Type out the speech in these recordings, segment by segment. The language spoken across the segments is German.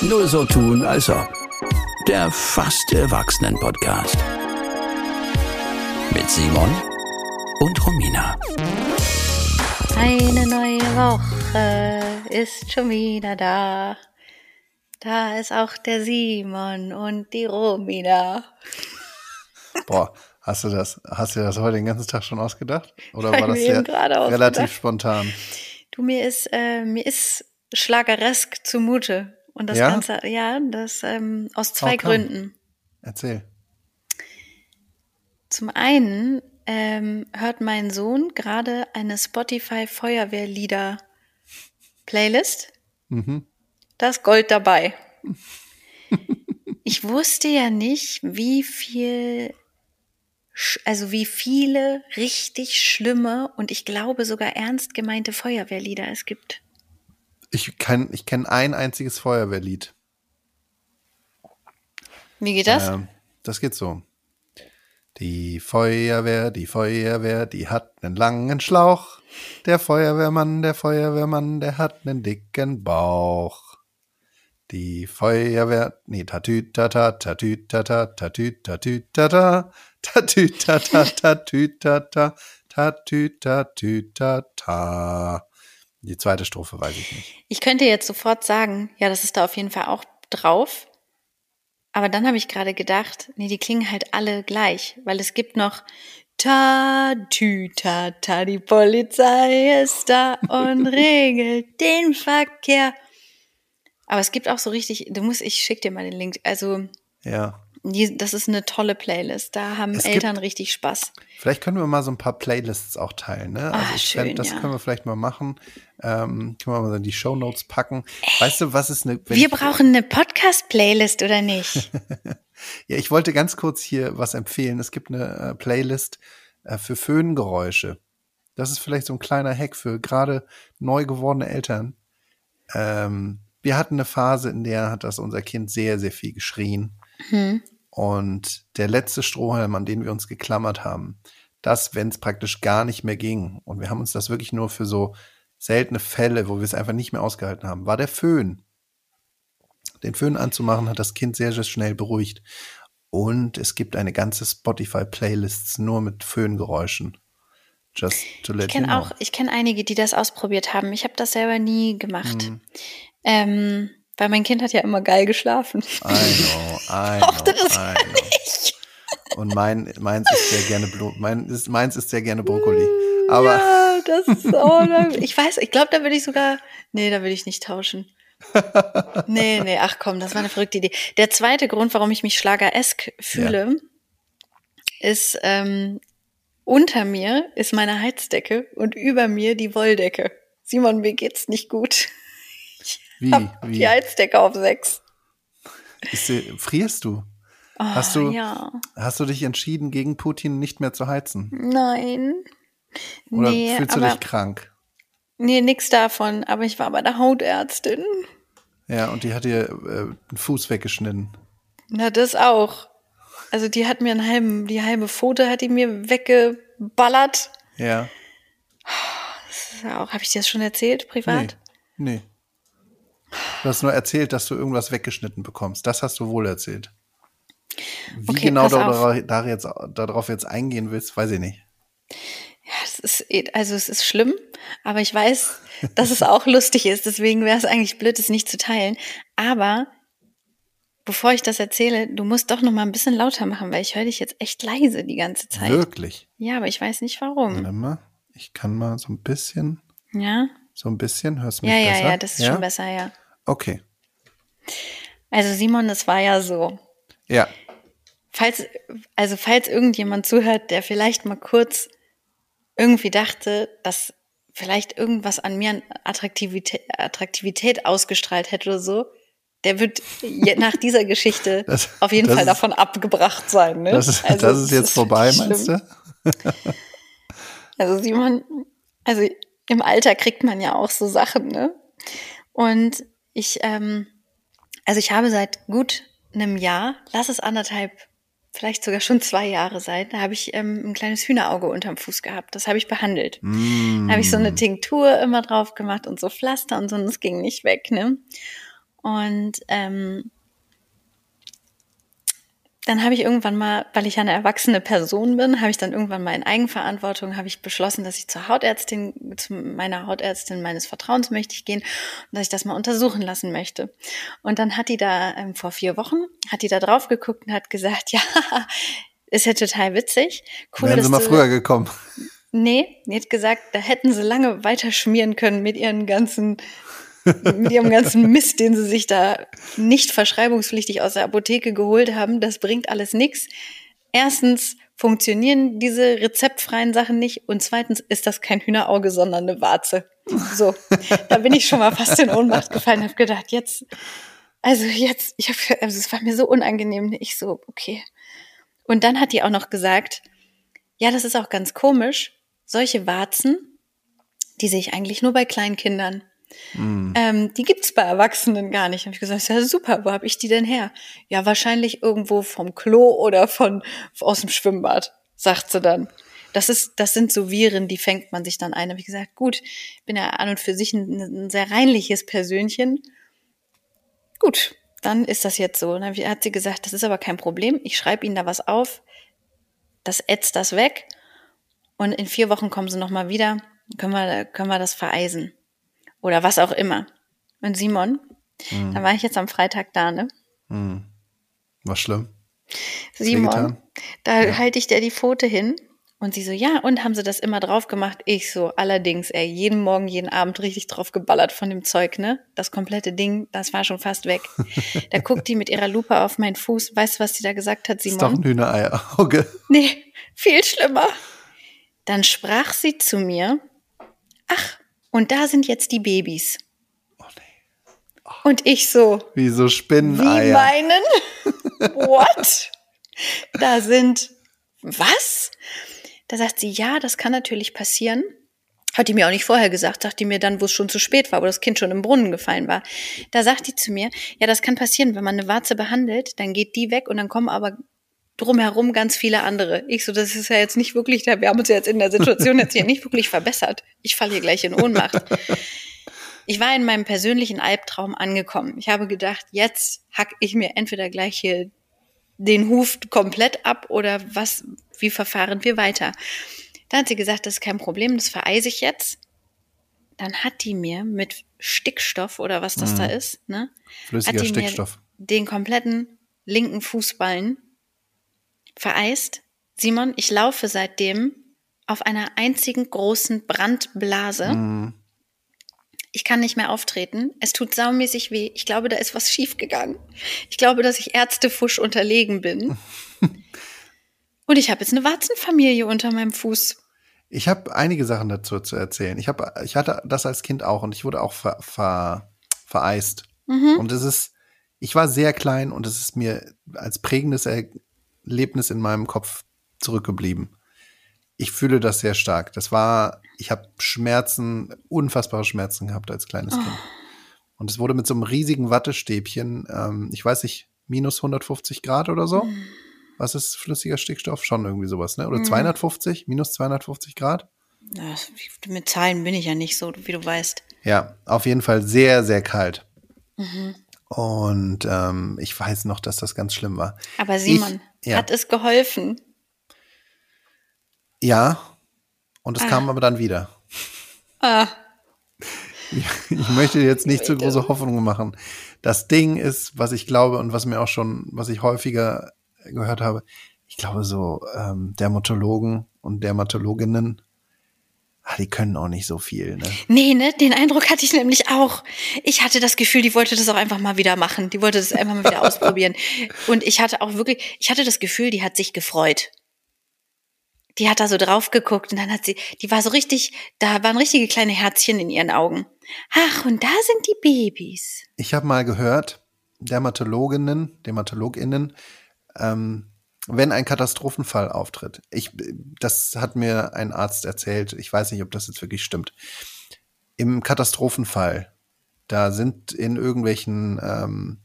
Nur so tun, als ob. Der fast Erwachsenen-Podcast. Mit Simon und Romina. Eine neue Woche ist schon wieder da. Da ist auch der Simon und die Romina. Boah, hast du das, hast du das heute den ganzen Tag schon ausgedacht? Oder war das gerade relativ spontan? Du, mir ist, äh, mir ist schlageresk zumute. Und das Ja? Ganze, ja, das ähm, aus zwei come? Gründen. Erzähl. Zum einen ähm, hört mein Sohn gerade eine Spotify Feuerwehrlieder Playlist. Mhm. Da ist Gold dabei. Ich wusste ja nicht, wie viel, also wie viele richtig schlimme und ich glaube sogar ernst gemeinte Feuerwehrlieder es gibt. Ich ich kenn ein einziges Feuerwehrlied. Wie geht das? Ähm, das geht so. Die Feuerwehr, die Feuerwehr, die hat einen langen Schlauch. Der Feuerwehrmann, der Feuerwehrmann, der hat einen dicken Bauch. Die Feuerwehr, nee, tatütata, tatütata, tatütatütata, tatütata, tatütata, tatütatütata. Die zweite Strophe weiß ich nicht. Ich könnte jetzt sofort sagen, ja, das ist da auf jeden Fall auch drauf. Aber dann habe ich gerade gedacht, nee, die klingen halt alle gleich, weil es gibt noch Ta, tü, ta, ta, die Polizei ist da und regelt den Verkehr. Aber es gibt auch so richtig, du musst, ich schick dir mal den Link. Also, Ja. Die, das ist eine tolle Playlist. Da haben Es Eltern gibt- richtig Spaß. Vielleicht können wir mal so ein paar Playlists auch teilen, ne? Ah, ich schön, fänd, das ja. können wir vielleicht mal machen. Ähm, können wir mal in die Show Notes packen. Weißt du, was ist eine. Wir ich, brauchen eine Podcast-Playlist, oder nicht? Ja, ich wollte ganz kurz hier was empfehlen. Es gibt eine äh, Playlist äh, für Föhngeräusche. Das ist vielleicht so ein kleiner Hack für gerade neu gewordene Eltern. Ähm, wir hatten eine Phase, in der hat das unser Kind sehr, sehr viel geschrien. Hm. Und der letzte Strohhalm, an den wir uns geklammert haben, das, wenn es praktisch gar nicht mehr ging, und wir haben uns das wirklich nur für so seltene Fälle, wo wir es einfach nicht mehr ausgehalten haben, war der Föhn. Den Föhn anzumachen hat das Kind sehr, sehr schnell beruhigt. Und es gibt eine ganze Spotify-Playlist nur mit Föhngeräuschen. Just to let Ich you kenne know. auch, ich kenne einige, die das ausprobiert haben. Ich habe das selber nie gemacht. Hm. Ähm, weil mein Kind hat ja immer geil geschlafen. I know, I know, das I know. Und mein, meins ist sehr gerne Blo mein, ist, meins ist sehr gerne Brokkoli. Aber ja, das ist da- ich weiß, ich glaube, da würde ich sogar, nee, da würde ich nicht tauschen. nee, nee, ach komm, das war eine verrückte Idee. Der zweite Grund, warum ich mich schlageresk fühle, ist, ähm, unter mir ist meine Heizdecke und über mir die Wolldecke. Simon, mir geht's nicht gut. Wie, Hab wie? die Heizdecke auf sechs. Ist, frierst du? Oh, Hast du- Ja. Hast du dich entschieden, gegen Putin nicht mehr zu heizen? Nein. Oder nee, fühlst du aber, dich krank? nee, nix davon. Aber ich war bei der Hautärztin. Ja, und die hat dir äh, einen Fuß weggeschnitten. Na, das auch. Also die hat mir einen halben, die halbe Pfote hat die mir weggeballert. Ja. Das ist auch, habe ich dir das schon erzählt, privat? Nee. Nee. Du hast nur erzählt, dass du irgendwas weggeschnitten bekommst. Das hast du wohl erzählt. Wie Okay, genau dara- da jetzt, darauf jetzt eingehen willst, weiß ich nicht. Ja, es ist, also es ist schlimm, aber ich weiß, dass es auch lustig ist. Deswegen wäre es eigentlich blöd, es nicht zu teilen. Aber bevor ich das erzähle, du musst doch noch mal ein bisschen lauter machen, weil ich höre dich jetzt echt leise die ganze Zeit. Wirklich. Ja, aber ich weiß nicht warum. Warte mal. Ich kann mal so ein bisschen, Ja, so ein bisschen, hörst du mich ja, ja, besser? ja, das ist schon besser, ja. Okay. Also Simon, es war ja so. Ja. Falls, also falls irgendjemand zuhört, der vielleicht mal kurz irgendwie dachte, dass vielleicht irgendwas an mir an Attraktivität, Attraktivität ausgestrahlt hätte oder so, der wird nach dieser Geschichte Das- auf jeden das Fall ist- davon abgebracht sein. Ne? Das ist, Also, das ist jetzt vorbei, wirklich meinst du? Also Simon, also im Alter kriegt man ja auch so Sachen, ne? Und ich, ähm, also ich habe seit gut einem Jahr, lass es anderthalb, vielleicht sogar schon zwei Jahre sein, da habe ich ähm, ein kleines Hühnerauge unterm Fuß gehabt. Das habe ich behandelt. Mm. Da habe ich so eine Tinktur immer drauf gemacht und so Pflaster und so, und es ging nicht weg, ne? Und ähm, dann habe ich irgendwann mal, weil ich ja eine erwachsene Person bin, habe ich dann irgendwann mal in Eigenverantwortung, habe ich beschlossen, dass ich zur Hautärztin, zu meiner Hautärztin meines Vertrauens möchte ich gehen und dass ich das mal untersuchen lassen möchte. Und dann hat die da ähm, vor vier Wochen, hat die da drauf geguckt und hat gesagt, ja, ist ja total witzig. Cool, Wären sie mal früher gekommen. Nee, die hat gesagt, da hätten sie lange weiter schmieren können mit ihren ganzen mit ihrem ganzen Mist, den sie sich da nicht verschreibungspflichtig aus der Apotheke geholt haben, das bringt alles nichts. Erstens funktionieren diese rezeptfreien Sachen nicht und zweitens ist das kein Hühnerauge, sondern eine Warze. So, da bin ich schon mal fast in Ohnmacht gefallen, habe gedacht, jetzt, also jetzt, ich habe, also es war mir so unangenehm. Ich so, okay. Und dann hat die auch noch gesagt, ja, das ist auch ganz komisch. Solche Warzen, die sehe ich eigentlich nur bei Kleinkindern. Mm. Ähm, die gibt's bei Erwachsenen gar nicht. Hab ich gesagt, ja super, wo hab ich die denn her? Ja, wahrscheinlich irgendwo vom Klo oder von aus dem Schwimmbad, sagt sie dann. Das ist, das sind so Viren, die fängt man sich dann ein. Hab ich gesagt, gut, bin ja an und für sich ein, ein sehr reinliches Persönchen. Gut, dann ist das jetzt so. Und dann hat sie gesagt, das ist aber kein Problem. Ich schreibe Ihnen da was auf. Das ätzt das weg. Und in vier Wochen kommen Sie nochmal wieder. Können wir, können wir das vereisen oder was auch immer. Und Simon, mhm. da war ich jetzt am Freitag da, ne? Mhm. War schlimm. Simon, da ja. halte ich dir die Pfote hin und sie so, ja, und haben sie das immer drauf gemacht? Ich so, allerdings, ey, jeden Morgen, jeden Abend richtig drauf geballert von dem Zeug, ne? Das komplette Ding, das war schon fast weg. da guckt die mit ihrer Lupe auf meinen Fuß. Weißt du, was sie da gesagt hat, Simon? ist doch ein Hühnerei-Auge. Nee, viel schlimmer. Dann sprach sie zu mir, ach, und da sind jetzt die Babys. Oh nee. Oh. Und ich so. Wie so Spinneneier. Wie meinen? What? da sind, was? Da sagt sie, ja, das kann natürlich passieren. Hat die mir auch nicht vorher gesagt, sagt die mir dann, wo es schon zu spät war, wo das Kind schon im Brunnen gefallen war. Da sagt die zu mir, ja, das kann passieren, wenn man eine Warze behandelt, dann geht die weg und dann kommen aber drumherum ganz viele andere. Ich so, das ist ja jetzt nicht wirklich, wir haben uns ja jetzt in der Situation jetzt hier nicht wirklich verbessert. Ich falle hier gleich in Ohnmacht. Ich war in meinem persönlichen Albtraum angekommen. Ich habe gedacht, jetzt hack ich mir entweder gleich hier den Huf komplett ab oder was, wie verfahren wir weiter? Dann hat sie gesagt, das ist kein Problem, das vereise ich jetzt. Dann hat die mir mit Stickstoff oder was das mhm. da ist, ne? Flüssiger Stickstoff. den kompletten linken Fußballen vereist. Simon, ich laufe seitdem auf einer einzigen großen Brandblase. Mm. Ich kann nicht mehr auftreten. Es tut saumäßig weh. Ich glaube, da ist was schiefgegangen. Ich glaube, dass ich Ärztefusch unterlegen bin. Und ich habe jetzt eine Warzenfamilie unter meinem Fuß. Ich habe einige Sachen dazu zu erzählen. Ich, hab, ich hatte das als Kind auch und ich wurde auch ver, ver, vereist. Mhm. Und es ist, ich war sehr klein und es ist mir als prägendes Erlebnis in meinem Kopf zurückgeblieben. Ich fühle das sehr stark. Das war, ich habe Schmerzen, unfassbare Schmerzen gehabt als kleines oh. Kind. Und es wurde mit so einem riesigen Wattestäbchen, ähm, ich weiß nicht, minus 150 Grad oder so. Mm. Was ist flüssiger Stickstoff? Schon irgendwie sowas, ne? Oder mm. 250, minus 250 Grad? Ja, mit Zahlen bin ich ja nicht so, wie du weißt. Ja, auf jeden Fall sehr, sehr kalt. Mhm. Und ähm, ich weiß noch, dass das ganz schlimm war. Aber Simon, ja. hat es geholfen? Ja, und es ah. kam aber dann wieder. Ah. Ich, ich möchte jetzt nicht zu große Hoffnungen machen. Das Ding ist, was ich glaube und was mir auch schon, was ich häufiger gehört habe, ich glaube so ähm, Dermatologen und Dermatologinnen Ah, die können auch nicht so viel, ne? Nee, ne? Den Eindruck hatte ich nämlich auch. Ich hatte das Gefühl, die wollte das auch einfach mal wieder machen. Die wollte das einfach mal wieder ausprobieren. Und ich hatte auch wirklich, ich hatte das Gefühl, die hat sich gefreut. Die hat da so drauf geguckt und dann hat sie, die war so richtig, da waren richtige kleine Herzchen in ihren Augen. Ach, und da sind die Babys. Ich habe mal gehört, Dermatologinnen, Dermatologinnen, ähm, wenn ein Katastrophenfall auftritt, ich, das hat mir ein Arzt erzählt, ich weiß nicht, ob das jetzt wirklich stimmt. Im Katastrophenfall, da sind in irgendwelchen ähm,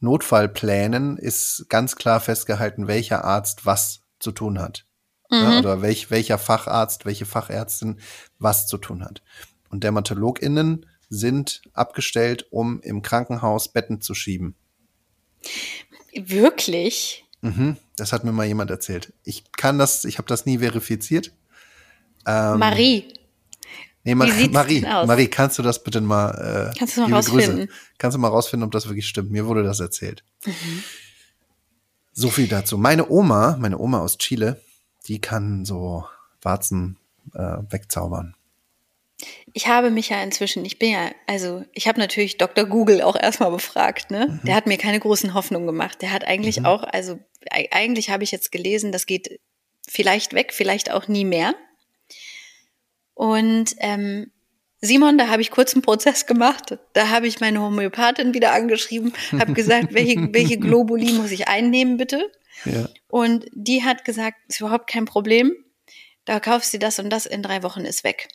Notfallplänen ist ganz klar festgehalten, welcher Arzt was zu tun hat. Mhm. Ja, oder welch, welcher Facharzt, welche Fachärztin was zu tun hat. Und DermatologInnen sind abgestellt, um im Krankenhaus Betten zu schieben. Wirklich? Mhm, das hat mir mal jemand erzählt. Ich kann das, ich habe das nie verifiziert. Ähm, Marie. Nee, Ma Wie sieht's Marie? Marie, kannst du das bitte mal, äh, Kannst du mal rausfinden? Grüße. Kannst du mal rausfinden, ob das wirklich stimmt? Mir wurde das erzählt. Mhm. So viel dazu. Meine Oma, meine Oma aus Chile, die kann so Warzen äh, wegzaubern. Ich habe mich ja inzwischen, ich bin ja, also ich habe natürlich Dr. Google auch erstmal befragt, ne? Der hat mir keine großen Hoffnungen gemacht. Der hat eigentlich auch, also eigentlich habe ich jetzt gelesen, das geht vielleicht weg, vielleicht auch nie mehr. Und ähm, Simon, da habe ich kurz einen Prozess gemacht. Da habe ich meine Homöopathin wieder angeschrieben, habe gesagt, welche, welche Globuli muss ich einnehmen, bitte? Ja. Und die hat gesagt, ist überhaupt kein Problem. Da kaufst du das und das in drei Wochen ist weg.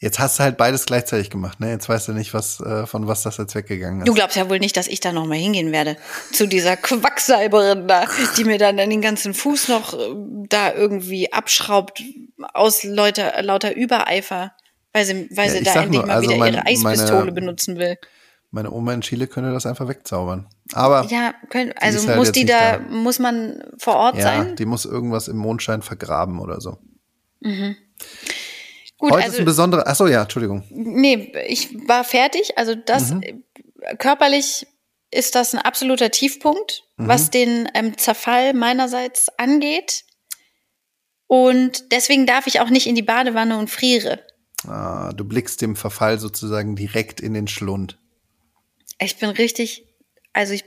Jetzt hast du halt beides gleichzeitig gemacht, ne? Jetzt weißt du nicht, was, äh, von was das jetzt weggegangen Du ist. glaubst ja wohl nicht, dass ich da nochmal hingehen werde. Zu dieser Quacksalberin da, die mir dann den ganzen Fuß noch äh, da irgendwie abschraubt aus lauter, lauter Übereifer, weil sie, weil Ja, sie da endlich nur, mal also wieder mein- ihre Eispistole meine- benutzen will. Meine Oma in Chile könnte das einfach wegzaubern. Aber Ja, können, also ist halt muss die da, da. muss man vor Ort ja, sein? die muss irgendwas im Mondschein vergraben oder so. Gut, Heute ist also ein besonderer, ach so, ja, Entschuldigung. Nee, ich war fertig. Also das Mhm. äh, körperlich ist das ein absoluter Tiefpunkt, Mhm. was den ähm, Zerfall meinerseits angeht. Und deswegen darf ich auch nicht in die Badewanne und friere. Ah, du blickst dem Verfall sozusagen direkt in den Schlund. Ich bin richtig, also ich,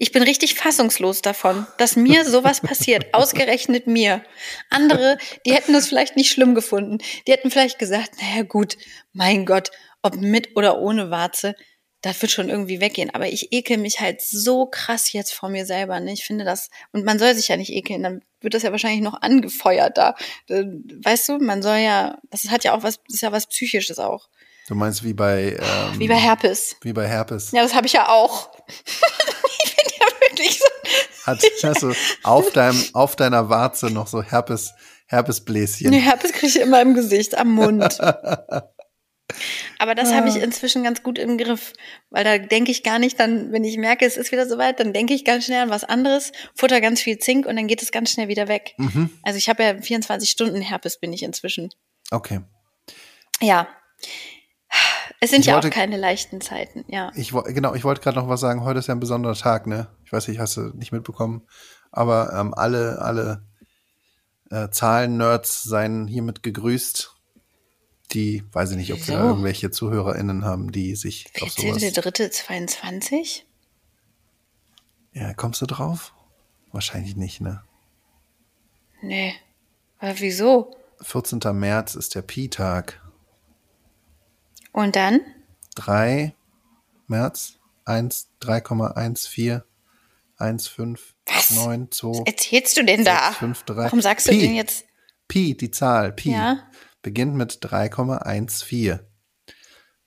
ich bin richtig fassungslos davon, dass mir sowas passiert, ausgerechnet mir. Andere, die hätten das vielleicht nicht schlimm gefunden. Die hätten vielleicht gesagt, naja gut, mein Gott, ob mit oder ohne Warze, das wird schon irgendwie weggehen. Aber ich ekel mich halt so krass jetzt vor mir selber. Ne? Ich finde das, und man soll sich ja nicht ekeln, dann wird das ja wahrscheinlich noch angefeuert da. Äh, Weißt du, man soll ja, das hat ja auch was, das ist ja was Psychisches auch. Du meinst wie bei, ähm, Wie bei Herpes. wie bei Herpes. Ja, das habe ich ja auch. ich bin ja wirklich so. Hat, du auf deinem, auf deiner Warze noch so Herpes, Herpesbläschen. Nee, Herpes kriege ich immer im Gesicht, am Mund. Aber das habe ich Ah. inzwischen ganz gut im Griff, weil da denke ich gar nicht dann, wenn ich merke, es ist wieder soweit, dann denke ich ganz schnell an was anderes, futter ganz viel Zink und dann geht es ganz schnell wieder weg. Mhm. Also ich habe ja 24 Stunden Herpes bin ich inzwischen. Okay. Ja. Es sind Ich ja wollte- auch keine leichten Zeiten, ja. Ich, genau, ich wollte gerade noch was sagen. Heute ist ja ein besonderer Tag, ne? Ich weiß nicht, hast du nicht mitbekommen. Aber ähm, alle, alle äh, Zahlen-Nerds seien hiermit gegrüßt. Die, weiß ich nicht, ob wir da Wieso? irgendwelche ZuhörerInnen haben, die sich auf sowas. 14.3.22? Ja, kommst du drauf? Wahrscheinlich nicht, ne? Nee. Aber wieso? 14. März ist der Pi-Tag. Und dann? 3 März 1, 3,14, 15, Was? 9, 2, Erzählst du denn da? 6, 5, 3. Warum sagst du Pi. denn jetzt? Pi, die Zahl, Pi, Ja. beginnt mit 3,14.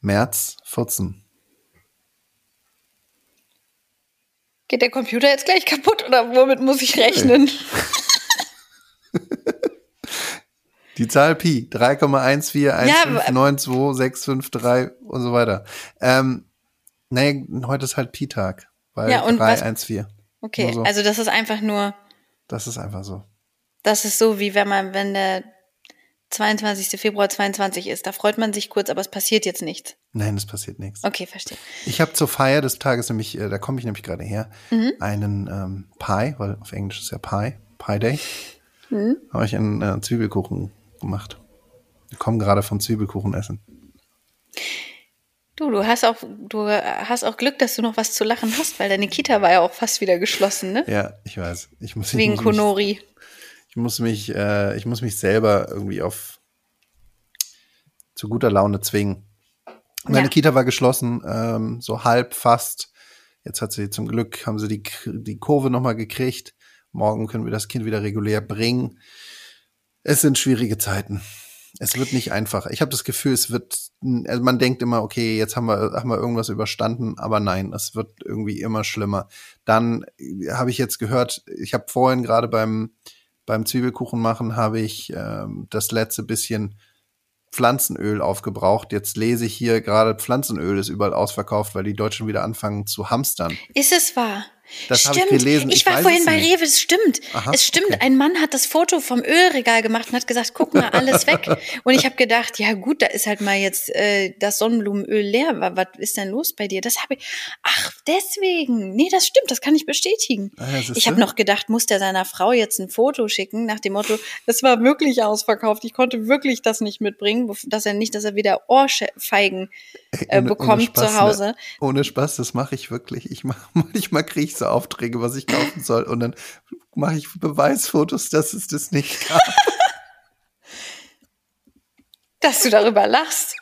März 14. Geht der Computer jetzt gleich kaputt oder womit muss ich rechnen? Die Zahl Pi, 3,14, aber- 1592653 und so weiter. Ähm, nee, heute ist halt Pi-Tag, weil Ja, und was- 314. Okay, so. also das ist einfach nur, Das ist einfach so. das ist so, wie wenn man, wenn der 22. Februar 22 ist, da freut man sich kurz, aber es passiert jetzt nichts. Nein, es passiert nichts. Okay, verstehe. Ich habe zur Feier des Tages nämlich, äh, da komme ich nämlich gerade her, Mhm. einen ähm, Pie, weil auf Englisch ist ja Pie, Pie Day, Mhm. habe ich einen äh, Zwiebelkuchen gemacht. Wir kommen gerade vom Zwiebelkuchen essen. Du, du hast auch, du hast auch Glück, dass du noch was zu lachen hast, weil deine Kita war ja auch fast wieder geschlossen, ne? Ja, ich weiß. Ich muss, ich Wegen mich, Konori. ich muss mich, äh, ich muss mich selber irgendwie auf zu guter Laune zwingen. Meine Ja. Kita war geschlossen, ähm, so halb fast. Jetzt hat sie zum Glück, haben sie die, die Kurve nochmal gekriegt. Morgen können wir das Kind wieder regulär bringen. Es sind schwierige Zeiten. Es wird nicht einfach. Ich habe das Gefühl, es wird, also man denkt immer, okay, jetzt haben wir, haben wir irgendwas überstanden, aber nein, es wird irgendwie immer schlimmer. Dann äh, habe ich jetzt gehört, ich habe vorhin gerade beim, beim Zwiebelkuchen machen, habe ich ähm, das letzte bisschen Pflanzenöl aufgebraucht. Jetzt lese ich hier gerade, Pflanzenöl ist überall ausverkauft, weil die Deutschen wieder anfangen zu hamstern. Ist es wahr? Das habe stimmt. ich gelesen. Ich, Ich war vorhin bei. Rewe, es stimmt. Aha, es stimmt. okay. Ein Mann hat das Foto vom Ölregal gemacht und hat gesagt, guck mal, alles weg. Und ich habe gedacht, ja gut, da ist halt mal jetzt äh, das Sonnenblumenöl leer. Wa- Was ist denn los bei dir? Das habe ich. Ach, deswegen. Nee, das stimmt, das kann ich bestätigen. Ah ich habe noch gedacht, muss der seiner Frau jetzt ein Foto schicken, nach dem Motto, es war wirklich ausverkauft. Ich konnte wirklich das nicht mitbringen, dass er nicht, dass er wieder Ohrfeigen äh, Ohne- bekommt Spaß, zu Hause. Ne? Ohne Spaß, das mache ich wirklich. Ich mach, manchmal kriege ich so Aufträge, was ich kaufen soll und dann mache ich Beweisfotos, dass es das nicht gab. dass du darüber lachst.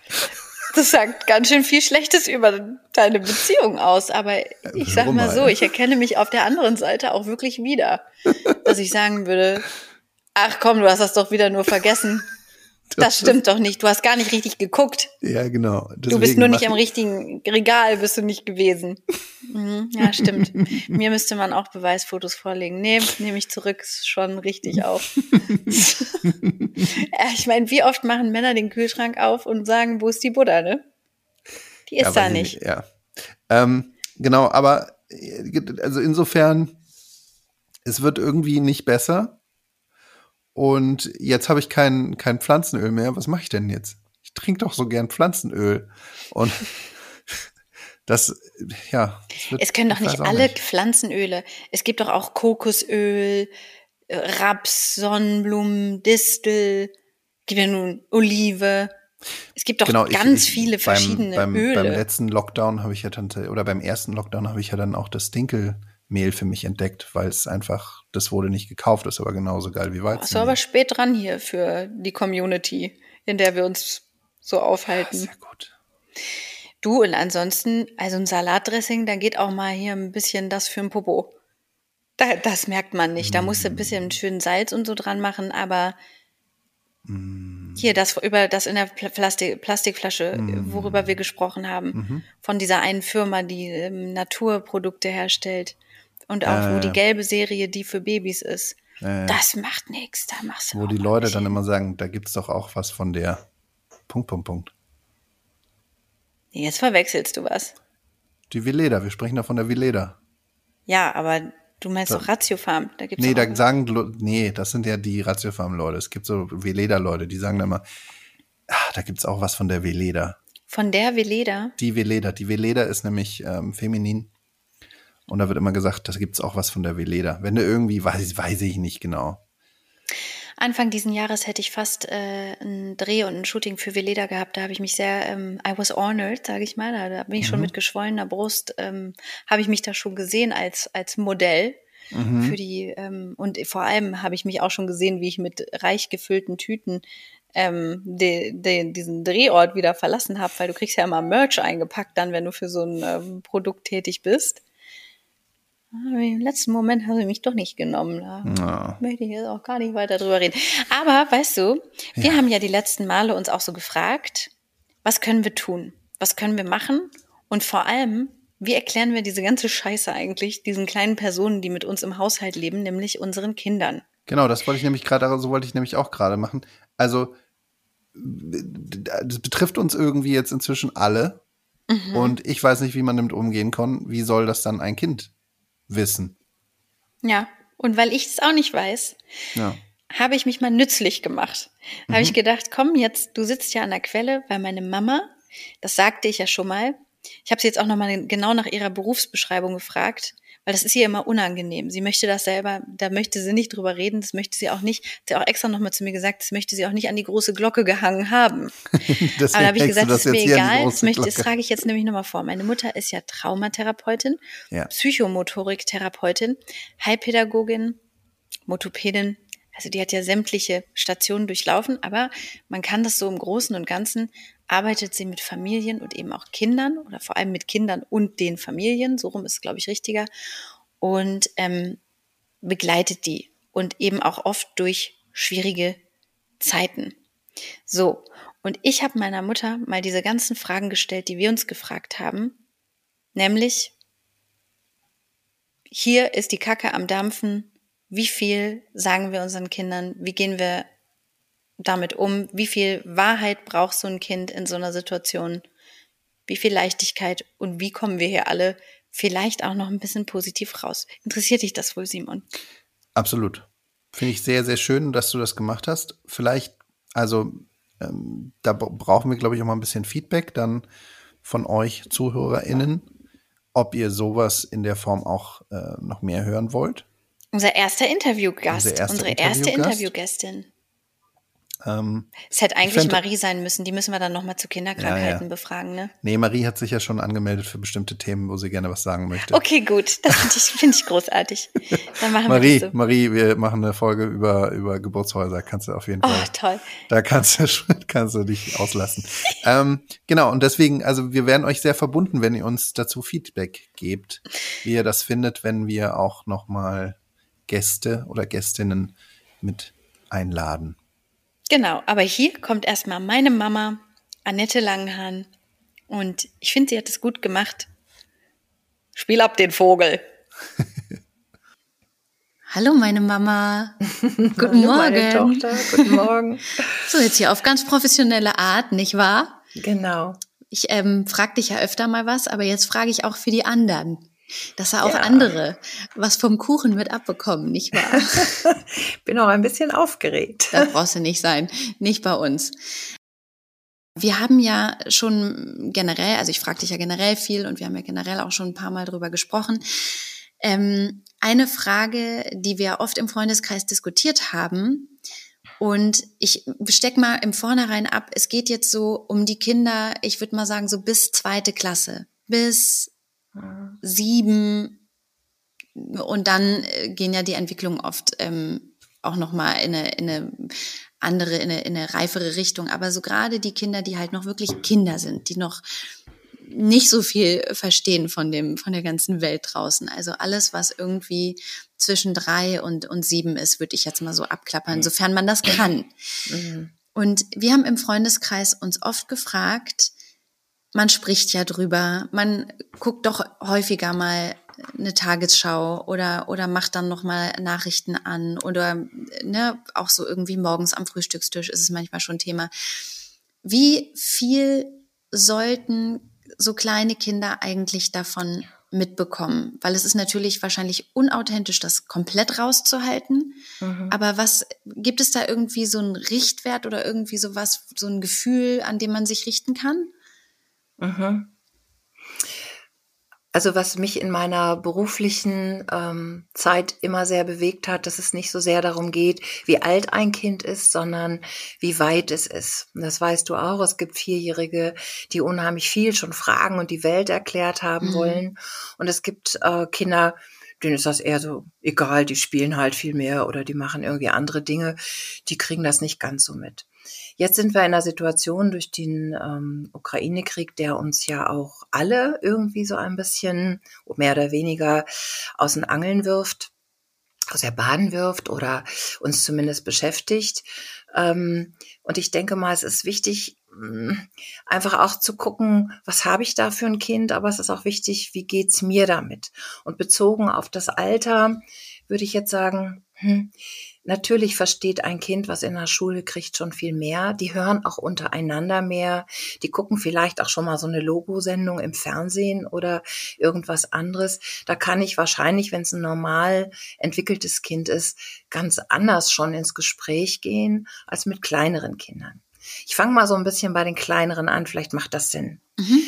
Das sagt ganz schön viel Schlechtes über deine Beziehung aus. Aber ich sag mal so, ich erkenne mich auf der anderen Seite auch wirklich wieder. Dass ich sagen würde, ach komm, du hast das doch wieder nur vergessen. Das stimmt doch nicht. Du hast gar nicht richtig geguckt. Ja, genau. Du bist Deswegen nur nicht am ich- richtigen Regal, bist du nicht gewesen. Mhm, ja, stimmt. Mir müsste man auch Beweisfotos vorlegen. Nee, nehme ich zurück, ist schon richtig ja, ich meine, wie oft machen Männer den Kühlschrank auf und sagen, wo ist die Butter, ne? Die ist Ja, da ich nicht. Ja. Ähm, genau, aber äh, also insofern, es wird irgendwie nicht besser. Und jetzt habe ich kein, kein Pflanzenöl mehr. Was mache ich denn jetzt? Ich trinke doch so gern Pflanzenöl. Und das, ja. das Es können doch nicht alle Pflanzenöle. Es gibt doch auch Kokosöl, äh, Raps, Sonnenblumen, Distel, gibt ja nun Olive. Es gibt doch Genau, ganz ich- viele verschiedene beim, beim, Öle. Beim letzten Lockdown habe ich ja dann, oder beim ersten Lockdown habe ich ja dann auch das Dinkelmehl für mich entdeckt, weil es einfach, das wurde nicht gekauft, ist aber genauso geil wie Weizen. Hast du aber spät dran hier für die Community, in der wir uns so aufhalten. Sehr gut. Du und ansonsten, also ein Salatdressing, da geht auch mal hier ein bisschen das für ein Popo. Da, das merkt man nicht. Da musst du ein bisschen schön Salz und so dran machen, aber hier das über das in der Pla- Plastik, Plastikflasche, worüber wir gesprochen haben, von dieser einen Firma, die ähm, Naturprodukte herstellt und auch Ja, wo die gelbe Serie, die für Babys ist. Ja. Das macht nichts, da machst du Wo die Leute dann immer sagen, da gibt's doch auch was von der Punkt, Punkt, Punkt. Nee, Jetzt verwechselst du was. Die Vileda, wir sprechen da von der Vileda. Ja, aber du meinst Da- doch Ratiofarm. Da gibt's Nee, da sagen, nee, das sind ja die Ratiofarm-Leute. Es gibt so Veleda-Leute, die sagen dann immer, ah, da gibt's auch was von der Veleda. von der Veleda. Die Veleda. Die Veleda ist nämlich ähm, feminin. Und da wird immer gesagt, da gibt's auch was von der Veleda. Wenn du irgendwie, weiß, weiß ich nicht genau. Anfang diesen Jahres hätte ich fast äh, einen Dreh und ein Shooting für Veleda gehabt. Da habe ich mich sehr, ähm, I was honored, sage ich mal. Da, da bin ich schon mit geschwollener Brust, ähm, habe ich mich da schon gesehen als, als Modell. Für die, ähm, und vor allem habe ich mich auch schon gesehen, wie ich mit reich gefüllten Tüten ähm, de, de, diesen Drehort wieder verlassen habe, weil du kriegst ja immer Merch eingepackt dann, wenn du für so ein ähm, Produkt tätig bist. Aber Im letzten Moment haben sie mich doch nicht genommen. Da Ja. möchte ich jetzt auch gar nicht weiter drüber reden. Aber weißt du, wir haben ja die letzten Male uns auch so gefragt, was können wir tun? Was können wir machen? Und vor allem, wie erklären wir diese ganze Scheiße eigentlich diesen kleinen Personen, die mit uns im Haushalt leben, nämlich unseren Kindern? Genau, das wollte ich nämlich gerade, so wollte ich nämlich auch gerade machen. Also, das betrifft uns irgendwie jetzt inzwischen alle. Mhm. Und ich weiß nicht, wie man damit umgehen kann. Wie soll das dann ein Kind wissen? Ja, und weil ich es auch nicht weiß, Ja. habe ich mich mal nützlich gemacht. Habe Mhm. ich gedacht, komm jetzt, du sitzt ja an der Quelle, weil meine Mama, das sagte ich ja schon mal, ich habe sie jetzt auch nochmal genau nach ihrer Berufsbeschreibung gefragt, weil das ist ihr immer unangenehm. Sie möchte das selber, da möchte sie nicht drüber reden, das möchte sie auch nicht, hat sie auch extra nochmal zu mir gesagt, das möchte sie auch nicht an die große Glocke gehangen haben. Aber da habe ich gesagt, das ist mir egal, das, möchte, das trage ich jetzt nämlich nochmal vor. Meine Mutter ist ja Traumatherapeutin, Ja. Psychomotoriktherapeutin, Heilpädagogin, Motopädin. Also die hat ja sämtliche Stationen durchlaufen, aber man kann das so im Großen und Ganzen, arbeitet sie mit Familien und eben auch Kindern oder vor allem mit Kindern und den Familien, so rum ist es, glaube ich, richtiger, und ähm, begleitet die und eben auch oft durch schwierige Zeiten. So, und ich habe meiner Mutter mal diese ganzen Fragen gestellt, die wir uns gefragt haben, nämlich, hier ist die Kacke am Dampfen, wie viel sagen wir unseren Kindern, wie gehen wir damit um? Wie viel Wahrheit braucht so ein Kind in so einer Situation? Wie viel Leichtigkeit? Und wie kommen wir hier alle vielleicht auch noch ein bisschen positiv raus? Interessiert dich das wohl, Simon? Absolut. Finde ich sehr, sehr schön, dass du das gemacht hast. Vielleicht, also ähm, da brauchen wir, glaube ich, auch mal ein bisschen Feedback dann von euch ZuhörerInnen, ob ihr sowas in der Form auch äh, noch mehr hören wollt. Unser erster Interviewgast, Unser erste unsere erste Interviewgästin. Ähm, es hätte eigentlich fänd, Marie sein müssen, die müssen wir dann nochmal zu Kinderkrankheiten ja, ja. befragen, ne? Nee, Marie hat sich ja schon angemeldet für bestimmte Themen, wo sie gerne was sagen möchte. Okay, gut. Das finde ich, find ich großartig. Dann machen Marie, wir das so. Marie, wir machen eine Folge über, über Geburtshäuser. Kannst du auf jeden Fall. Oh, toll. Da kannst du, kannst du dich auslassen. ähm, genau, und deswegen, also wir werden euch sehr verbunden, wenn ihr uns dazu Feedback gebt, wie ihr das findet, wenn wir auch nochmal Gäste oder Gästinnen mit einladen. Genau, aber hier kommt erstmal meine Mama, Annette Langhahn. Und ich finde, sie hat es gut gemacht. Spiel ab den Vogel. Hallo, meine Mama. Guten Hallo, Morgen. Meine Tochter. Guten Morgen. so, jetzt hier auf ganz professionelle Art, nicht wahr? Genau. Ich ähm, frage dich ja öfter mal was, aber jetzt frage ich auch für die anderen dass er auch ja. andere was vom Kuchen mit abbekommen, nicht wahr? Bin auch ein bisschen aufgeregt. Das brauchst du nicht sein, nicht bei uns. Wir haben ja schon generell, also ich frage dich ja generell viel und wir haben ja generell auch schon ein paar Mal drüber gesprochen. Ähm, eine Frage, die wir oft im Freundeskreis diskutiert haben, und ich steck mal im Vornherein ab, es geht jetzt so um die Kinder, ich würde mal sagen, so bis zweite Klasse, bis sieben und dann äh, gehen ja die Entwicklungen oft ähm, auch noch mal in eine, in eine andere, in eine, in eine reifere Richtung. Aber so gerade die Kinder, die halt noch wirklich Kinder sind, die noch nicht so viel verstehen von dem, von der ganzen Welt draußen. Also alles, was irgendwie zwischen drei und, und sieben ist, würde ich jetzt mal so abklappern, mhm. sofern man das kann. Mhm. Und wir haben im Freundeskreis uns oft gefragt, man spricht ja drüber, man guckt doch häufiger mal eine Tagesschau oder oder macht dann noch mal Nachrichten an oder ne auch so irgendwie morgens am Frühstückstisch ist es manchmal schon Thema. Wie viel sollten so kleine Kinder eigentlich davon mitbekommen? Weil es ist natürlich wahrscheinlich unauthentisch, das komplett rauszuhalten. Mhm. Aber was gibt es da irgendwie so einen Richtwert oder irgendwie so was, so ein Gefühl, an dem man sich richten kann? Mhm. Also was mich in meiner beruflichen ähm, Zeit immer sehr bewegt hat, dass es nicht so sehr darum geht, wie alt ein Kind ist, sondern wie weit es ist. Und das weißt du auch. Es gibt Vierjährige, die unheimlich viel schon fragen und die Welt erklärt haben mhm. wollen. Und es gibt äh, Kinder, denen ist das eher so egal, die spielen halt viel mehr oder die machen irgendwie andere Dinge, die kriegen das nicht ganz so mit. Jetzt sind wir in einer Situation durch den ähm, Ukraine-Krieg, der uns ja auch alle irgendwie so ein bisschen mehr oder weniger aus den Angeln wirft, aus der Bahn wirft oder uns zumindest beschäftigt. Ähm, und ich denke mal, es ist wichtig, mm, einfach auch zu gucken, was habe ich da für ein Kind, aber es ist auch wichtig, wie geht's mir damit? Und bezogen auf das Alter würde ich jetzt sagen, hm, Natürlich versteht ein Kind, was in der Schule kriegt, schon viel mehr. Die hören auch untereinander mehr. Die gucken vielleicht auch schon mal so eine Logosendung im Fernsehen oder irgendwas anderes. Da kann ich wahrscheinlich, wenn es ein normal entwickeltes Kind ist, ganz anders schon ins Gespräch gehen als mit kleineren Kindern. Ich fange mal so ein bisschen bei den kleineren an. Vielleicht macht das Sinn. Mhm.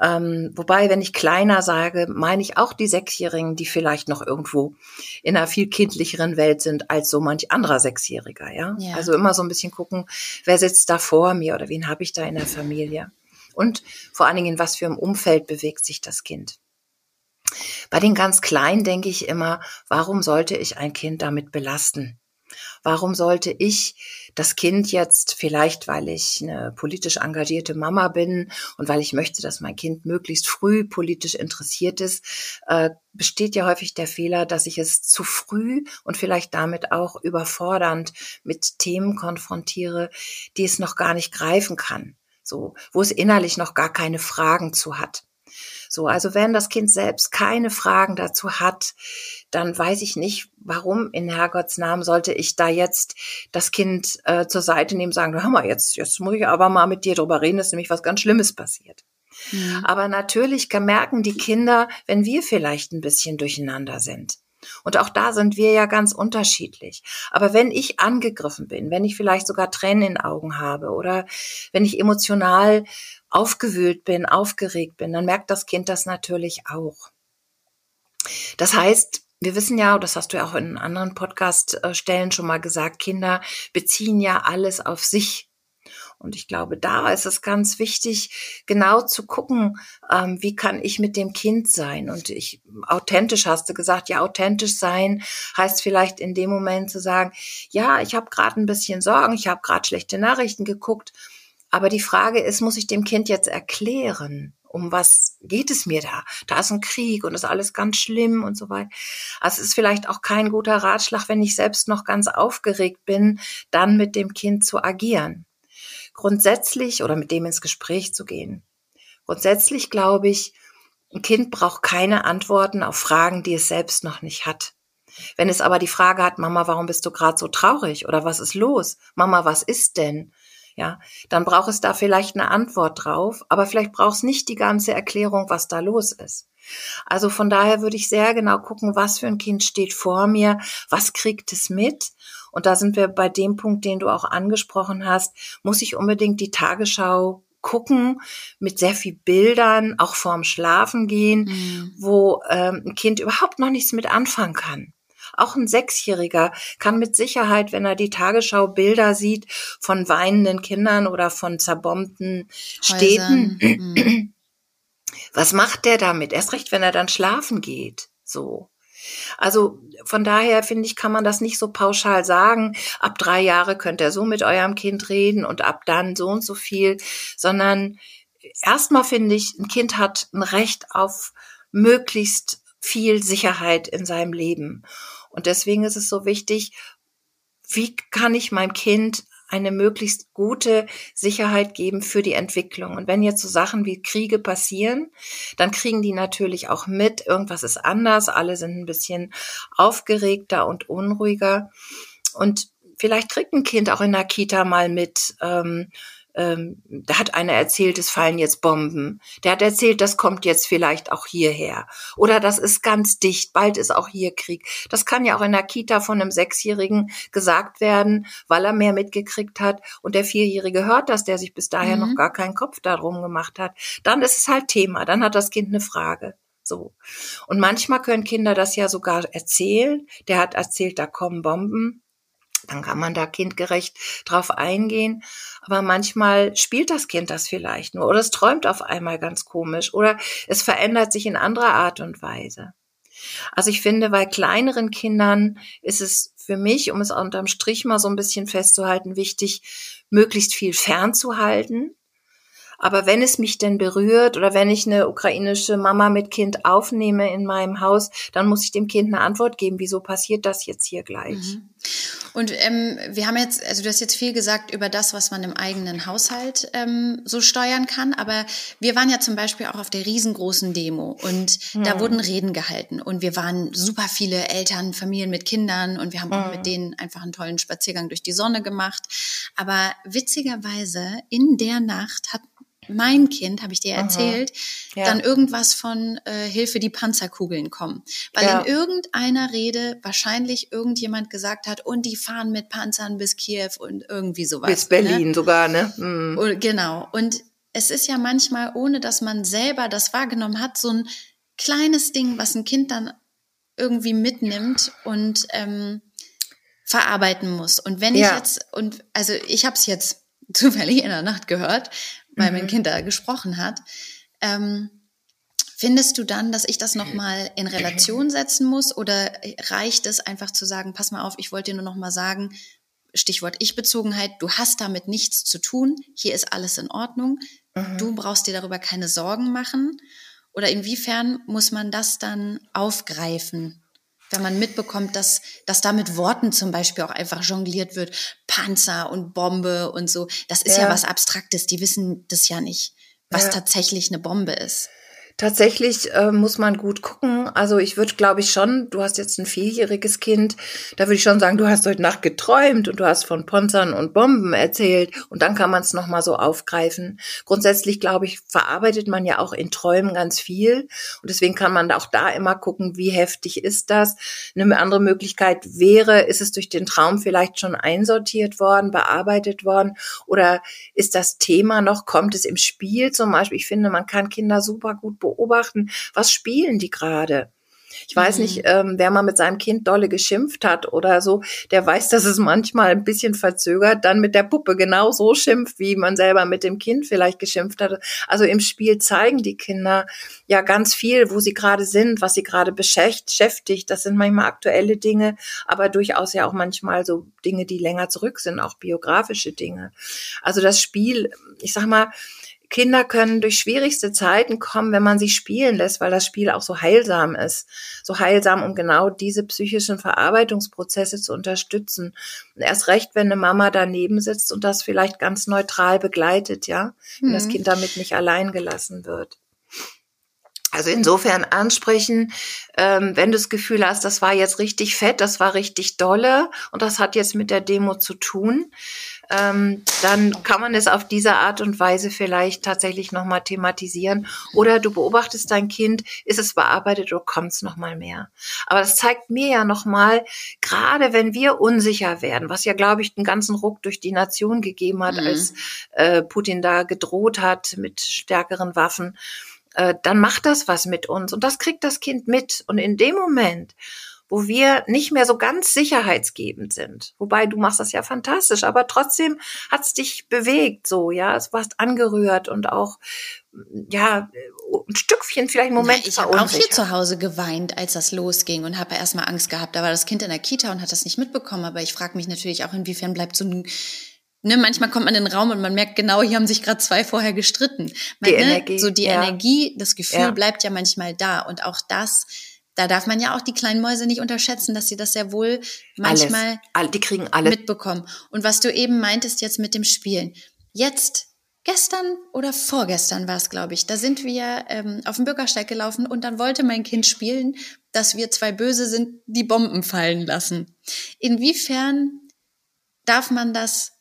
Ähm, wobei, wenn ich kleiner sage, meine ich auch die Sechsjährigen, die vielleicht noch irgendwo in einer viel kindlicheren Welt sind als so manch anderer Sechsjähriger. Ja? ja. Also immer so ein bisschen gucken, wer sitzt da vor mir oder wen habe ich da in der Familie. Und vor allen Dingen, in was für einem Umfeld bewegt sich das Kind. Bei den ganz Kleinen denke ich immer, warum sollte ich ein Kind damit belasten? Warum sollte ich das Kind jetzt vielleicht, weil ich eine politisch engagierte Mama bin und weil ich möchte, dass mein Kind möglichst früh politisch interessiert ist, äh, besteht ja häufig der Fehler, dass ich es zu früh und vielleicht damit auch überfordernd mit Themen konfrontiere, die es noch gar nicht greifen kann. So, wo es innerlich noch gar keine Fragen zu hat So, also wenn das Kind selbst keine Fragen dazu hat, dann weiß ich nicht, warum in Herrgotts Namen sollte ich da jetzt das Kind äh, zur Seite nehmen, sagen, hör mal, jetzt, jetzt muss ich aber mal mit dir drüber reden, ist nämlich was ganz Schlimmes passiert. Mhm. Aber natürlich merken die Kinder, wenn wir vielleicht ein bisschen durcheinander sind. Und auch da sind wir ja ganz unterschiedlich. Aber wenn ich angegriffen bin, wenn ich vielleicht sogar Tränen in den Augen habe oder wenn ich emotional aufgewühlt bin, aufgeregt bin, dann merkt das Kind das natürlich auch. Das heißt, wir wissen ja, das hast du ja auch in anderen Podcast-Stellen schon mal gesagt, Kinder beziehen ja alles auf sich. Und ich glaube, da ist es ganz wichtig, genau zu gucken, ähm, wie kann ich mit dem Kind sein. Und ich, authentisch hast du gesagt, ja, authentisch sein heißt vielleicht in dem Moment zu sagen, ja, ich habe gerade ein bisschen Sorgen, ich habe gerade schlechte Nachrichten geguckt. Aber die Frage ist, muss ich dem Kind jetzt erklären? um was geht es mir da? Da ist ein Krieg und ist alles ganz schlimm und so weiter. Also es ist vielleicht auch kein guter Ratschlag, wenn ich selbst noch ganz aufgeregt bin, dann mit dem Kind zu agieren grundsätzlich oder mit dem ins Gespräch zu gehen. Grundsätzlich glaube ich, ein Kind braucht keine Antworten auf Fragen, die es selbst noch nicht hat. Wenn es aber die Frage hat, Mama, warum bist du gerade so traurig? Oder was ist los? Mama, was ist denn? Ja, dann braucht es da vielleicht eine Antwort drauf, aber vielleicht braucht es nicht die ganze Erklärung, was da los ist. Also von daher würde ich sehr genau gucken, was für ein Kind steht vor mir, was kriegt es mit und da sind wir bei dem Punkt, den du auch angesprochen hast, muss ich unbedingt die Tagesschau gucken mit sehr viel Bildern, auch vorm Schlafen gehen, mhm. wo ähm, ein Kind überhaupt noch nichts mit anfangen kann. Auch ein Sechsjähriger kann mit Sicherheit, wenn er die Tagesschau Bilder sieht von weinenden Kindern oder von zerbombten Städten, mhm. was macht der damit? Erst recht, wenn er dann schlafen geht. So. Also von daher finde ich, kann man das nicht so pauschal sagen. Ab drei Jahre könnt ihr so mit eurem Kind reden und ab dann so und so viel, sondern erstmal finde ich, ein Kind hat ein Recht auf möglichst viel Sicherheit in seinem Leben. Und deswegen ist es so wichtig, wie kann ich meinem Kind eine möglichst gute Sicherheit geben für die Entwicklung. Und wenn jetzt so Sachen wie Kriege passieren, dann kriegen die natürlich auch mit, irgendwas ist anders, alle sind ein bisschen aufgeregter und unruhiger. Und vielleicht kriegt ein Kind auch in der Kita mal mit, ähm, ähm, da hat einer erzählt, es fallen jetzt Bomben. Der hat erzählt, das kommt jetzt vielleicht auch hierher. Oder das ist ganz dicht, bald ist auch hier Krieg. Das kann ja auch in der Kita von einem Sechsjährigen gesagt werden, weil er mehr mitgekriegt hat und der Vierjährige hört das, der sich bis daher mhm. noch gar keinen Kopf darum gemacht hat. Dann ist es halt Thema, dann hat das Kind eine Frage. So. Und manchmal können Kinder das ja sogar erzählen. Der hat erzählt, da kommen Bomben dann kann man da kindgerecht drauf eingehen. Aber manchmal spielt das Kind das vielleicht nur oder es träumt auf einmal ganz komisch oder es verändert sich in anderer Art und Weise. Also ich finde, bei kleineren Kindern ist es für mich, um es unterm Strich mal so ein bisschen festzuhalten, wichtig, möglichst viel fernzuhalten aber wenn es mich denn berührt oder wenn ich eine ukrainische Mama mit Kind aufnehme in meinem Haus, dann muss ich dem Kind eine Antwort geben. Wieso passiert das jetzt hier gleich? Mhm. Und ähm, wir haben jetzt, also du hast jetzt viel gesagt über das, was man im eigenen Haushalt ähm, so steuern kann. Aber wir waren ja zum Beispiel auch auf der riesengroßen Demo und mhm. da wurden Reden gehalten und wir waren super viele Eltern, Familien mit Kindern und wir haben mhm. auch mit mhm. denen einfach einen tollen Spaziergang durch die Sonne gemacht. Aber witzigerweise in der Nacht hat mein Kind, habe ich dir erzählt, ja. dann irgendwas von äh, Hilfe, die Panzerkugeln kommen. Weil ja. in irgendeiner Rede wahrscheinlich irgendjemand gesagt hat, und die fahren mit Panzern bis Kiew und irgendwie sowas. Bis Berlin ne? sogar, ne? Mhm. Und, genau. Und es ist ja manchmal, ohne dass man selber das wahrgenommen hat, so ein kleines Ding, was ein Kind dann irgendwie mitnimmt und ähm, verarbeiten muss. Und wenn ja. ich jetzt, und also ich habe es jetzt zufällig in der Nacht gehört, weil mhm. mein Kind da gesprochen hat. Ähm, findest du dann, dass ich das nochmal in Relation setzen muss oder reicht es einfach zu sagen, pass mal auf, ich wollte dir nur nochmal sagen, Stichwort Ich-Bezogenheit, du hast damit nichts zu tun, hier ist alles in Ordnung, mhm. du brauchst dir darüber keine Sorgen machen? Oder inwiefern muss man das dann aufgreifen? Wenn man mitbekommt, dass, dass da mit Worten zum Beispiel auch einfach jongliert wird, Panzer und Bombe und so, das ist ja, ja was Abstraktes, die wissen das ja nicht, was ja. tatsächlich eine Bombe ist. Tatsächlich äh, muss man gut gucken. Also ich würde, glaube ich, schon, du hast jetzt ein vierjähriges Kind, da würde ich schon sagen, du hast heute Nacht geträumt und du hast von Ponzern und Bomben erzählt und dann kann man es nochmal so aufgreifen. Grundsätzlich, glaube ich, verarbeitet man ja auch in Träumen ganz viel und deswegen kann man auch da immer gucken, wie heftig ist das. Eine andere Möglichkeit wäre, ist es durch den Traum vielleicht schon einsortiert worden, bearbeitet worden oder ist das Thema noch, kommt es im Spiel zum Beispiel? Ich finde, man kann Kinder super gut beobachten was spielen die gerade. Ich weiß mhm. nicht, ähm, wer mal mit seinem Kind dolle geschimpft hat oder so, der weiß, dass es manchmal ein bisschen verzögert dann mit der Puppe genau so schimpft, wie man selber mit dem Kind vielleicht geschimpft hat. Also im Spiel zeigen die Kinder ja ganz viel, wo sie gerade sind, was sie gerade beschäftigt. Das sind manchmal aktuelle Dinge, aber durchaus ja auch manchmal so Dinge, die länger zurück sind, auch biografische Dinge. Also das Spiel, ich sag mal, Kinder können durch schwierigste Zeiten kommen, wenn man sie spielen lässt, weil das Spiel auch so heilsam ist. So heilsam, um genau diese psychischen Verarbeitungsprozesse zu unterstützen. Und erst recht, wenn eine Mama daneben sitzt und das vielleicht ganz neutral begleitet, ja, wenn mhm. das Kind damit nicht allein gelassen wird. Also insofern ansprechen, ähm, wenn du das Gefühl hast, das war jetzt richtig fett, das war richtig dolle und das hat jetzt mit der Demo zu tun, ähm, dann kann man es auf diese Art und Weise vielleicht tatsächlich nochmal thematisieren. Oder du beobachtest dein Kind, ist es bearbeitet oder kommt es nochmal mehr? Aber das zeigt mir ja nochmal, gerade wenn wir unsicher werden, was ja, glaube ich, einen ganzen Ruck durch die Nation gegeben hat, mhm. als äh, Putin da gedroht hat mit stärkeren Waffen, äh, dann macht das was mit uns. Und das kriegt das Kind mit. Und in dem Moment, wo wir nicht mehr so ganz sicherheitsgebend sind. Wobei du machst das ja fantastisch, aber trotzdem hat's dich bewegt, so, ja, es warst angerührt und auch, ja, ein Stückchen vielleicht einen Moment. Ja, ich habe auch hier zu Hause geweint, als das losging und habe erstmal Angst gehabt. Da war das Kind in der Kita und hat das nicht mitbekommen, aber ich frage mich natürlich auch, inwiefern bleibt so ein Ne, manchmal kommt man in den Raum und man merkt genau, hier haben sich gerade zwei vorher gestritten. Man, die ne, Energie, so die ja. Energie, das Gefühl ja. bleibt ja manchmal da und auch das da darf man ja auch die kleinen Mäuse nicht unterschätzen, dass sie das sehr wohl manchmal alles. die kriegen alles mitbekommen. Und was du eben meintest jetzt mit dem Spielen. Jetzt, gestern oder vorgestern war es, glaube ich, da sind wir ähm, auf dem Bürgersteig gelaufen und dann wollte mein Kind spielen, dass wir zwei Böse sind, die Bomben fallen lassen. Inwiefern darf man das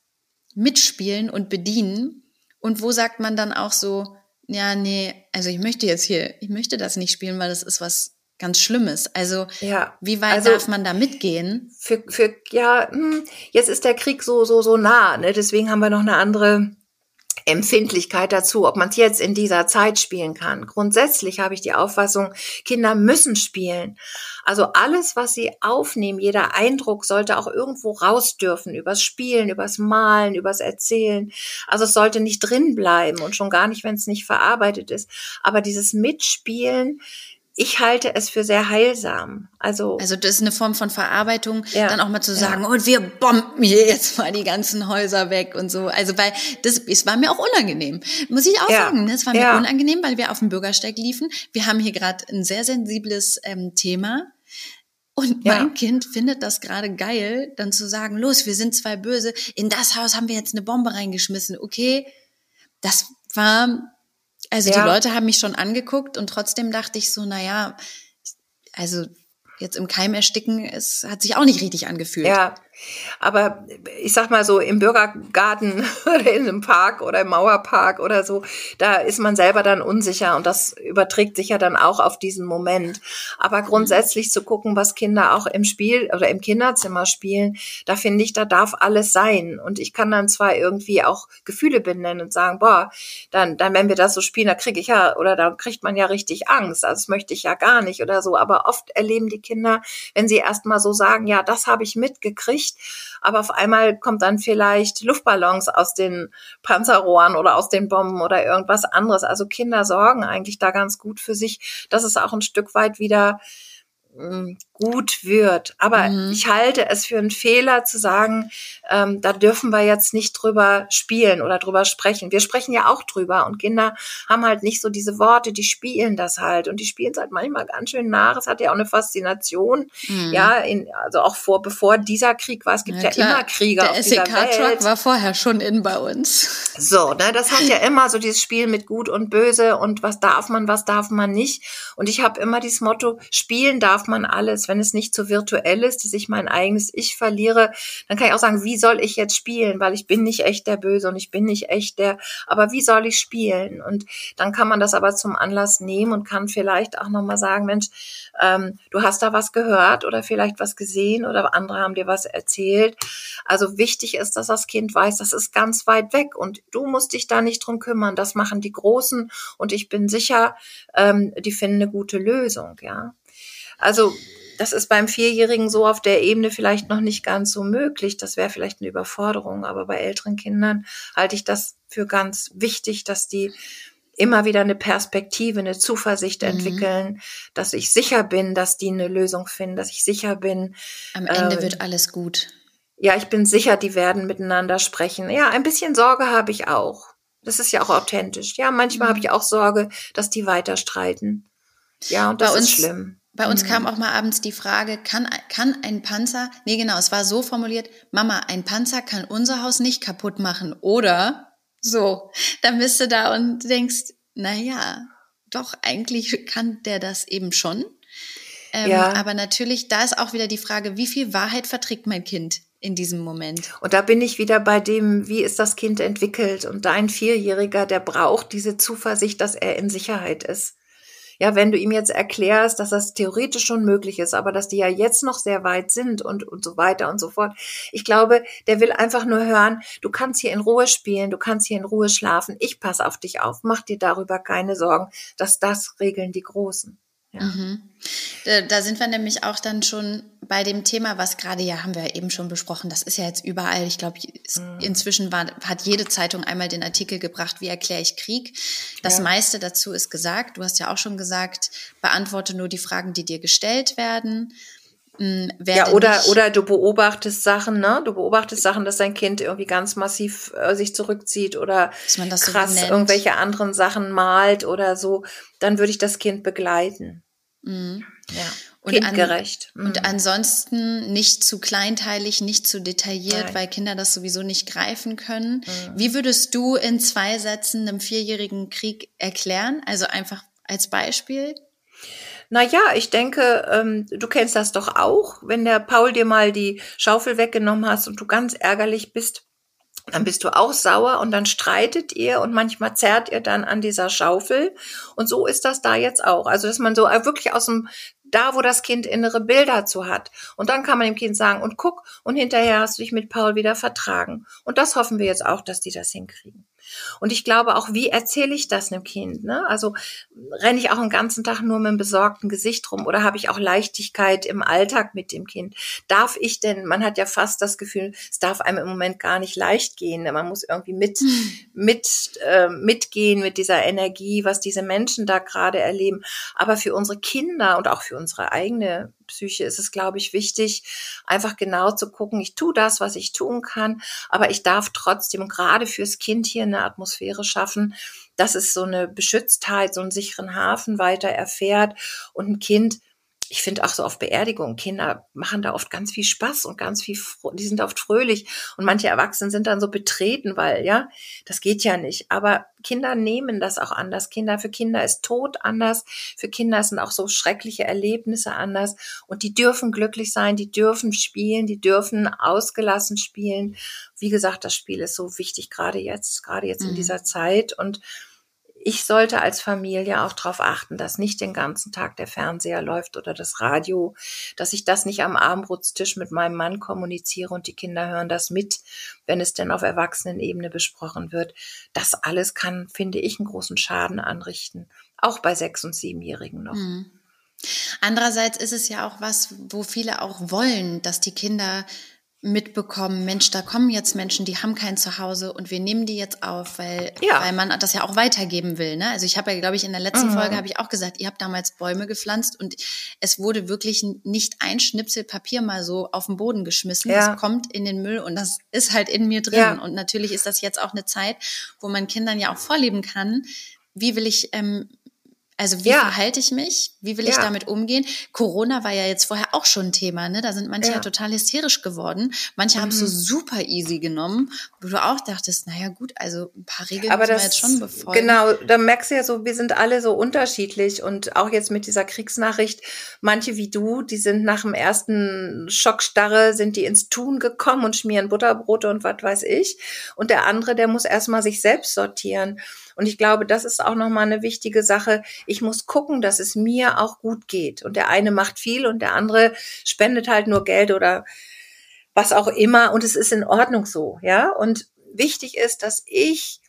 mitspielen und bedienen? Und wo sagt man dann auch so, ja, nee, also ich möchte jetzt hier, ich möchte das nicht spielen, weil das ist was ganz Schlimmes. Also ja, wie weit also darf man da mitgehen? Für, für ja, hm, jetzt ist der Krieg so so so nah, ne? Deswegen haben wir noch eine andere Empfindlichkeit dazu, ob man es jetzt in dieser Zeit spielen kann. Grundsätzlich habe ich die Auffassung, Kinder müssen spielen. Also alles, was sie aufnehmen, jeder Eindruck sollte auch irgendwo raus dürfen, übers Spielen, übers Malen, übers Erzählen. Also es sollte nicht drin bleiben und schon gar nicht, wenn es nicht verarbeitet ist. Aber dieses Mitspielen, ich halte es für sehr heilsam. Also, also das ist eine Form von Verarbeitung, ja, dann auch mal zu sagen, ja. und wir bomben hier jetzt mal die ganzen Häuser weg und so. Also weil das, es war mir auch unangenehm, muss ich auch ja. sagen. Ne? Es war mir unangenehm, weil wir auf dem Bürgersteig liefen. Wir haben hier gerade ein sehr sensibles ähm, Thema. Und mein Kind findet das gerade geil, dann zu sagen, los, wir sind zwei Böse, in das Haus haben wir jetzt eine Bombe reingeschmissen. Okay, das war also ja. die Leute haben mich schon angeguckt und trotzdem dachte ich so, na ja, also jetzt im Keim ersticken, es hat sich auch nicht richtig angefühlt. Ja, aber ich sag mal so, im Bürgergarten oder in einem Park oder im Mauerpark oder so, da ist man selber dann unsicher und das überträgt sich ja dann auch auf diesen Moment. Aber grundsätzlich zu gucken, was Kinder auch im Spiel oder im Kinderzimmer spielen, da finde ich, da darf alles sein. Und ich kann dann zwar irgendwie auch Gefühle benennen und sagen, boah, dann, dann wenn wir das so spielen, da kriege ich ja, oder da kriegt man ja richtig Angst. Also das möchte ich ja gar nicht oder so. Aber oft erleben die Kinder, wenn sie erst mal so sagen, ja, das habe ich mitgekriegt, nicht. Aber auf einmal kommt dann vielleicht Luftballons aus den Panzerrohren oder aus den Bomben oder irgendwas anderes. Also Kinder sorgen eigentlich da ganz gut für sich, dass es auch ein Stück weit wieder gut wird. Aber mhm. ich halte es für einen Fehler zu sagen, ähm, da dürfen wir jetzt nicht drüber spielen oder drüber sprechen. Wir sprechen ja auch drüber und Kinder haben halt nicht so diese Worte, die spielen das halt und die spielen es halt manchmal ganz schön nach. Es hat ja auch eine Faszination, mhm. ja, in, also auch vor, bevor dieser Krieg war, es gibt ja, ja immer Kriege Der SEK-Truck war vorher schon in bei uns. So, ne, das hat ja immer so dieses Spiel mit Gut und Böse und was darf man, was darf man nicht. Und ich habe immer dieses Motto, spielen darf man alles wenn es nicht so virtuell ist, dass ich mein eigenes Ich verliere, dann kann ich auch sagen, wie soll ich jetzt spielen? Weil ich bin nicht echt der Böse und ich bin nicht echt der, aber wie soll ich spielen? Und dann kann man das aber zum Anlass nehmen und kann vielleicht auch nochmal sagen, Mensch, ähm, du hast da was gehört oder vielleicht was gesehen oder andere haben dir was erzählt. Also wichtig ist, dass das Kind weiß, das ist ganz weit weg und du musst dich da nicht drum kümmern. Das machen die Großen und ich bin sicher, ähm, die finden eine gute Lösung, ja. Also das ist beim Vierjährigen so auf der Ebene vielleicht noch nicht ganz so möglich. Das wäre vielleicht eine Überforderung. Aber bei älteren Kindern halte ich das für ganz wichtig, dass die immer wieder eine Perspektive, eine Zuversicht mhm. entwickeln, dass ich sicher bin, dass die eine Lösung finden, dass ich sicher bin. Am Ende äh, wird alles gut. Ja, ich bin sicher, die werden miteinander sprechen. Ja, ein bisschen Sorge habe ich auch. Das ist ja auch authentisch. Ja, manchmal mhm. habe ich auch Sorge, dass die weiter streiten. Ja, und das Bei ist schlimm. Bei uns mhm. kam auch mal abends die Frage, kann, kann ein Panzer, nee genau, es war so formuliert, Mama, ein Panzer kann unser Haus nicht kaputt machen, oder? So, dann bist du da und denkst, na ja, doch, eigentlich kann der das eben schon. Ähm, ja. Aber natürlich, da ist auch wieder die Frage, wie viel Wahrheit verträgt mein Kind in diesem Moment? Und da bin ich wieder bei dem, wie ist das Kind entwickelt? Und dein Vierjähriger, der braucht diese Zuversicht, dass er in Sicherheit ist ja, wenn du ihm jetzt erklärst, dass das theoretisch schon möglich ist, aber dass die ja jetzt noch sehr weit sind und, und so weiter und so fort. Ich glaube, der will einfach nur hören, du kannst hier in Ruhe spielen, du kannst hier in Ruhe schlafen, ich passe auf dich auf, mach dir darüber keine Sorgen, dass das regeln die Großen. Ja. Mhm. Da, sind wir nämlich auch dann schon bei dem Thema, was gerade ja, haben wir eben schon besprochen, das ist ja jetzt überall. Ich glaube, mhm. inzwischen war, hat jede Zeitung einmal den Artikel gebracht, wie erkläre ich Krieg. Das ja. meiste dazu ist gesagt. Du hast ja auch schon gesagt, beantworte nur die Fragen, die dir gestellt werden. Hm, ja, oder, oder du beobachtest Sachen, ne? Du beobachtest Sachen, dass dein Kind irgendwie ganz massiv äh, sich zurückzieht oder krass so irgendwelche anderen Sachen malt oder so. Dann würde ich das Kind begleiten. Mhm. Ja. Und kindgerecht. An, mhm. Und ansonsten nicht zu kleinteilig, nicht zu detailliert, Nein. weil Kinder das sowieso nicht greifen können. Mhm. Wie würdest du in zwei Sätzen einem vierjährigen Krieg erklären? Also einfach als Beispiel? Na ja, ich denke, ähm, du kennst das doch auch, wenn der Paul dir mal die Schaufel weggenommen hast und du ganz ärgerlich bist, dann bist du auch sauer und dann streitet ihr und manchmal zerrt ihr dann an dieser Schaufel. Und so ist das da jetzt auch. Also, dass man so wirklich aus dem, da wo das Kind innere Bilder zu hat. Und dann kann man dem Kind sagen, und guck, und hinterher hast du dich mit Paul wieder vertragen. Und das hoffen wir jetzt auch, dass die das hinkriegen. Und ich glaube auch, wie erzähle ich das einem Kind? Ne? Also renne ich auch den ganzen Tag nur mit einem besorgten Gesicht rum oder habe ich auch Leichtigkeit im Alltag mit dem Kind? Darf ich denn, man hat ja fast das Gefühl, es darf einem im Moment gar nicht leicht gehen. Ne? Man muss irgendwie mit, hm. mit, äh, mitgehen mit dieser Energie, was diese Menschen da gerade erleben. Aber für unsere Kinder und auch für unsere eigene Psyche ist es, glaube ich, wichtig, einfach genau zu gucken, ich tue das, was ich tun kann, aber ich darf trotzdem gerade fürs Kind hier eine Atmosphäre schaffen, dass es so eine Beschütztheit, so einen sicheren Hafen weiter erfährt und ein Kind ich finde auch so auf Beerdigungen, Kinder machen da oft ganz viel Spaß und ganz viel, die sind oft fröhlich und manche Erwachsenen sind dann so betreten, weil, ja, das geht ja nicht. Aber Kinder nehmen das auch anders. Kinder, für Kinder ist Tod anders. Für Kinder sind auch so schreckliche Erlebnisse anders. Und die dürfen glücklich sein, die dürfen spielen, die dürfen ausgelassen spielen. Wie gesagt, das Spiel ist so wichtig, gerade jetzt, gerade jetzt mhm. in dieser Zeit. Und ich sollte als Familie auch darauf achten, dass nicht den ganzen Tag der Fernseher läuft oder das Radio, dass ich das nicht am Abendbrotstisch mit meinem Mann kommuniziere und die Kinder hören das mit, wenn es denn auf Erwachsenenebene besprochen wird. Das alles kann, finde ich, einen großen Schaden anrichten, auch bei sechs- und siebenjährigen noch. Mhm. Andererseits ist es ja auch was, wo viele auch wollen, dass die Kinder mitbekommen, Mensch, da kommen jetzt Menschen, die haben kein Zuhause und wir nehmen die jetzt auf, weil, Ja. weil man das ja auch weitergeben will. Ne? Also ich habe ja, glaube ich, in der letzten Mhm. Folge habe ich auch gesagt, ihr habt damals Bäume gepflanzt und es wurde wirklich nicht ein Schnipsel Papier mal so auf den Boden geschmissen. Ja. Es kommt in den Müll und das ist halt in mir drin. Ja. Und natürlich ist das jetzt auch eine Zeit, wo man Kindern ja auch vorleben kann, wie will ich ähm, also wie Ja. verhalte ich mich? Wie will ich Ja. damit umgehen? Corona war ja jetzt vorher auch schon ein Thema, ne? Da sind manche ja, total hysterisch geworden. Manche haben es so Mhm. super easy genommen, wo du auch dachtest, naja gut, also ein paar Regeln Aber das, jetzt schon befolgen. genau, da merkst du ja so, wir sind alle so unterschiedlich und auch jetzt mit dieser Kriegsnachricht, manche wie du, die sind nach dem ersten Schockstarre, sind die ins Tun gekommen und schmieren Butterbrote und was weiß ich. Und der andere, der muss erstmal sich selbst sortieren. Und ich glaube, das ist auch nochmal eine wichtige Sache. Ich muss gucken, dass es mir auch gut geht. Und der eine macht viel und der andere spendet halt nur Geld oder was auch immer. Und es ist in Ordnung so, ja. Und wichtig ist, dass ich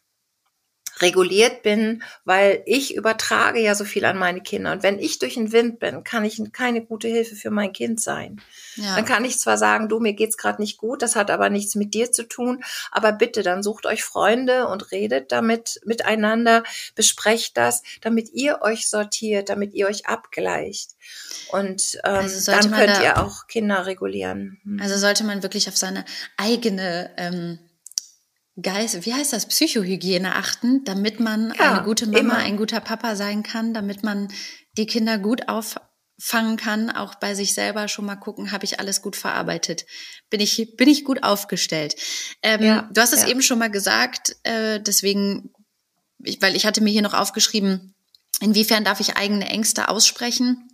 reguliert bin, weil ich übertrage ja so viel an meine Kinder. Und wenn ich durch den Wind bin, kann ich keine gute Hilfe für mein Kind sein. ja. Dann kann ich zwar sagen, du, mir geht's gerade nicht gut, das hat aber nichts mit dir zu tun, aber bitte, dann sucht euch Freunde und redet damit miteinander, besprecht das, damit ihr euch sortiert, damit ihr euch abgleicht. Und ähm, Also dann könnt da- ihr auch Kinder regulieren. Hm. Also sollte man wirklich auf seine eigene ähm, Geist, wie heißt das, Psychohygiene achten, damit man Ja, eine gute Mama, immer. ein guter Papa sein kann, damit man die Kinder gut auffangen kann, auch bei sich selber schon mal gucken, habe ich alles gut verarbeitet, bin ich bin ich gut aufgestellt. Ähm, Ja, du hast es ja. eben schon mal gesagt, äh, deswegen, ich, weil ich hatte mir hier noch aufgeschrieben, inwiefern darf ich eigene Ängste aussprechen?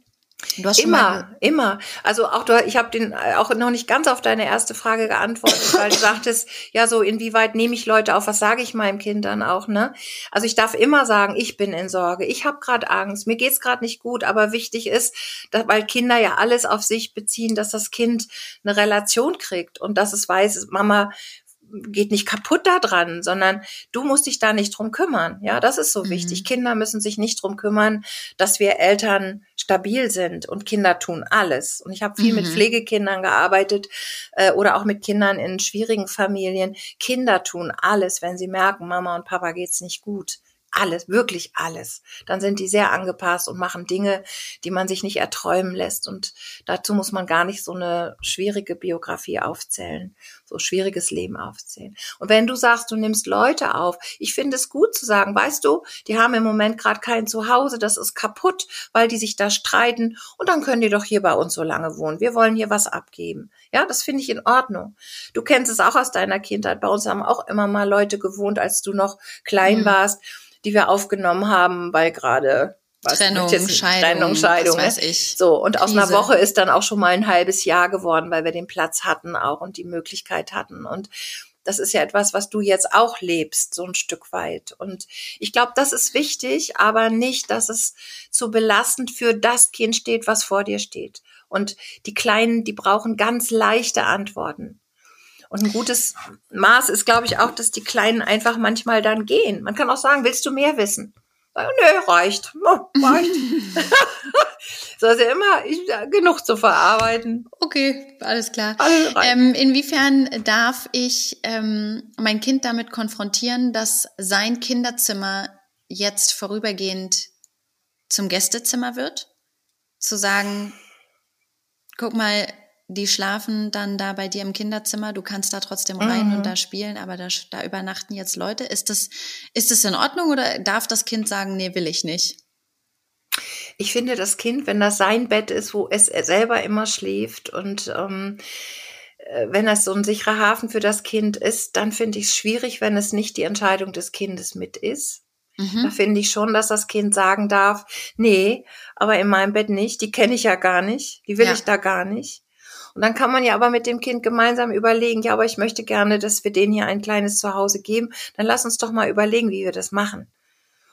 Du hast Immer, immer. Also auch du, ich habe den äh, auch noch nicht ganz auf deine erste Frage geantwortet, weil du sagtest, ja so inwieweit nehme ich Leute auf, was sage ich meinem Kind dann auch, ne? Also ich darf immer sagen, ich bin in Sorge, ich habe gerade Angst, mir geht's gerade nicht gut, aber wichtig ist, dass, weil Kinder ja alles auf sich beziehen, dass das Kind eine Relation kriegt. Und dass es weiß, Mama geht nicht kaputt da dran, sondern du musst dich da nicht drum kümmern. Ja, das ist so Mhm. wichtig. Kinder müssen sich nicht drum kümmern, dass wir Eltern stabil sind und Kinder tun alles. Und ich habe viel mit Mhm. Pflegekindern gearbeitet äh, oder auch mit Kindern in schwierigen Familien. Kinder tun alles, wenn sie merken, Mama und Papa geht's nicht gut. Alles, wirklich alles. Dann sind die sehr angepasst und machen Dinge, die man sich nicht erträumen lässt. Und dazu muss man gar nicht so eine schwierige Biografie aufzählen, so schwieriges Leben aufzählen. Und wenn du sagst, du nimmst Leute auf, ich finde es gut zu sagen, weißt du, die haben im Moment gerade kein Zuhause, das ist kaputt, weil die sich da streiten und dann können die doch hier bei uns so lange wohnen. Wir wollen hier was abgeben. Ja, das finde ich in Ordnung. Du kennst es auch aus deiner Kindheit. Bei uns haben auch immer mal Leute gewohnt, als du noch klein Mhm. warst, die wir aufgenommen haben, weil gerade was, Trennung, jetzt- Scheidung, Trennung, Scheidung. was ne? weiß ich. So, und aus einer Krise. Woche ist dann auch schon mal ein halbes Jahr geworden, weil wir den Platz hatten auch und die Möglichkeit hatten. Und das ist ja etwas, was du jetzt auch lebst, so ein Stück weit. Und ich glaube, das ist wichtig, aber nicht, dass es zu belastend für das Kind steht, was vor dir steht. Und die Kleinen, die brauchen ganz leichte Antworten. Und ein gutes Maß ist, glaube ich, auch, dass die Kleinen einfach manchmal dann gehen. Man kann auch sagen, willst du mehr wissen? Sagen, Nö, reicht. Oh, reicht. so, also immer ich, ja, genug zu verarbeiten. Okay, alles klar. Alles. Ähm, inwiefern darf ich ähm, mein Kind damit konfrontieren, dass sein Kinderzimmer jetzt vorübergehend zum Gästezimmer wird? Zu sagen, guck mal, die schlafen dann da bei dir im Kinderzimmer, du kannst da trotzdem rein Mhm. und da spielen, aber da, da übernachten jetzt Leute. Ist das, ist das in Ordnung oder darf das Kind sagen, nee, will ich nicht? ich finde, das Kind, wenn das sein Bett ist, wo es selber immer schläft und ähm, äh, wenn das so ein sicherer Hafen für das Kind ist, dann finde ich es schwierig, wenn es nicht die Entscheidung des Kindes mit ist. Da Mhm. finde ich schon, dass das Kind sagen darf, nee, aber in meinem Bett nicht, die kenne ich ja gar nicht, die will Ja. ich da gar nicht. Und dann kann man ja aber mit dem Kind gemeinsam überlegen, ja, aber ich möchte gerne, dass wir denen hier ein kleines Zuhause geben. Dann lass uns doch mal überlegen, wie wir das machen.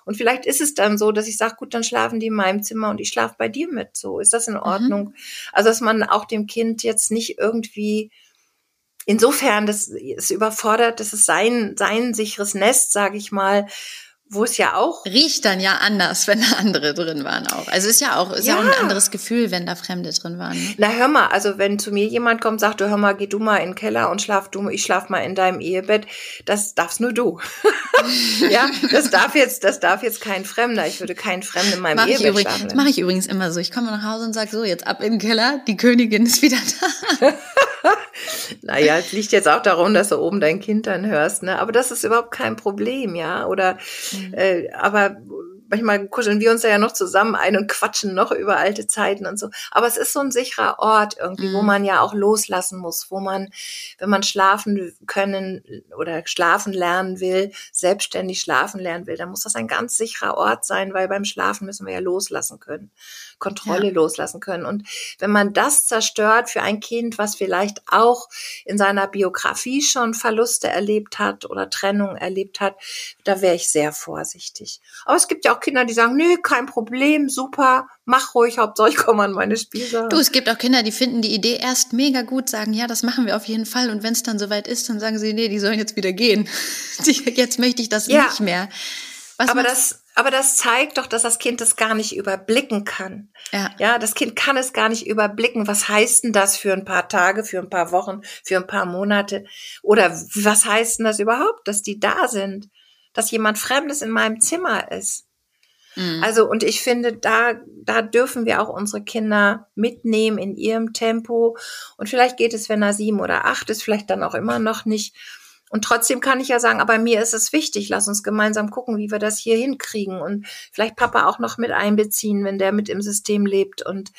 Und vielleicht ist es dann so, dass ich sage, gut, dann schlafen die in meinem Zimmer und ich schlafe bei dir mit. So, ist das in Ordnung? Also, dass man auch dem Kind jetzt nicht irgendwie insofern, dass es überfordert, dass es sein, sein sicheres Nest, sage ich mal, wo es ja auch riecht dann ja anders, wenn da andere drin waren auch. Also ist ja auch ist ja, ja auch ein anderes Gefühl, wenn da Fremde drin waren. Ne? Na hör mal, also wenn zu mir jemand kommt, sagt du hör mal, geh du mal in den Keller und schlaf du, ich schlaf mal in deinem Ehebett, das darfst nur du. ja, das darf jetzt, das darf jetzt kein Fremder. Ich würde keinen Fremden in meinem mach Ehebett übrigens, schlafen. Das mache ich übrigens immer so. Ich komme nach Hause und sage so, jetzt ab in den Keller, die Königin ist wieder da. naja, es liegt jetzt auch darum, dass du oben dein Kind dann hörst, ne? Aber das ist überhaupt kein Problem, ja. Oder mhm. äh, aber manchmal kuscheln wir uns ja noch zusammen ein und quatschen noch über alte Zeiten und so. Aber es ist so ein sicherer Ort irgendwie, mhm. wo man ja auch loslassen muss, wo man, wenn man schlafen können oder schlafen lernen will, selbstständig schlafen lernen will, dann muss das ein ganz sicherer Ort sein, weil beim Schlafen müssen wir ja loslassen können. Kontrolle ja. loslassen können. Und wenn man das zerstört für ein Kind, was vielleicht auch in seiner Biografie schon Verluste erlebt hat oder Trennung erlebt hat, da wäre ich sehr vorsichtig. Aber es gibt ja auch Kinder, die sagen, nö, kein Problem, super, mach ruhig, Hauptsache ich komme an meine Spielsachen. Du, es gibt auch Kinder, die finden die Idee erst mega gut, sagen, ja, das machen wir auf jeden Fall. Und wenn es dann soweit ist, dann sagen sie, nee, die sollen jetzt wieder gehen. jetzt möchte ich das ja. nicht mehr. Was aber das, aber das zeigt doch, dass das Kind das gar nicht überblicken kann. Ja. ja, das Kind kann es gar nicht überblicken. Was heißt denn das für ein paar Tage, für ein paar Wochen, für ein paar Monate? Oder was heißt denn das überhaupt, dass die da sind? Dass jemand Fremdes in meinem Zimmer ist? Mhm. Also, und ich finde, da, da dürfen wir auch unsere Kinder mitnehmen in ihrem Tempo. Und vielleicht geht es, wenn er sieben oder acht ist, vielleicht dann auch immer noch nicht. Und trotzdem kann ich ja sagen, aber mir ist es wichtig, lass uns gemeinsam gucken, wie wir das hier hinkriegen und vielleicht Papa auch noch mit einbeziehen, wenn der mit im System lebt und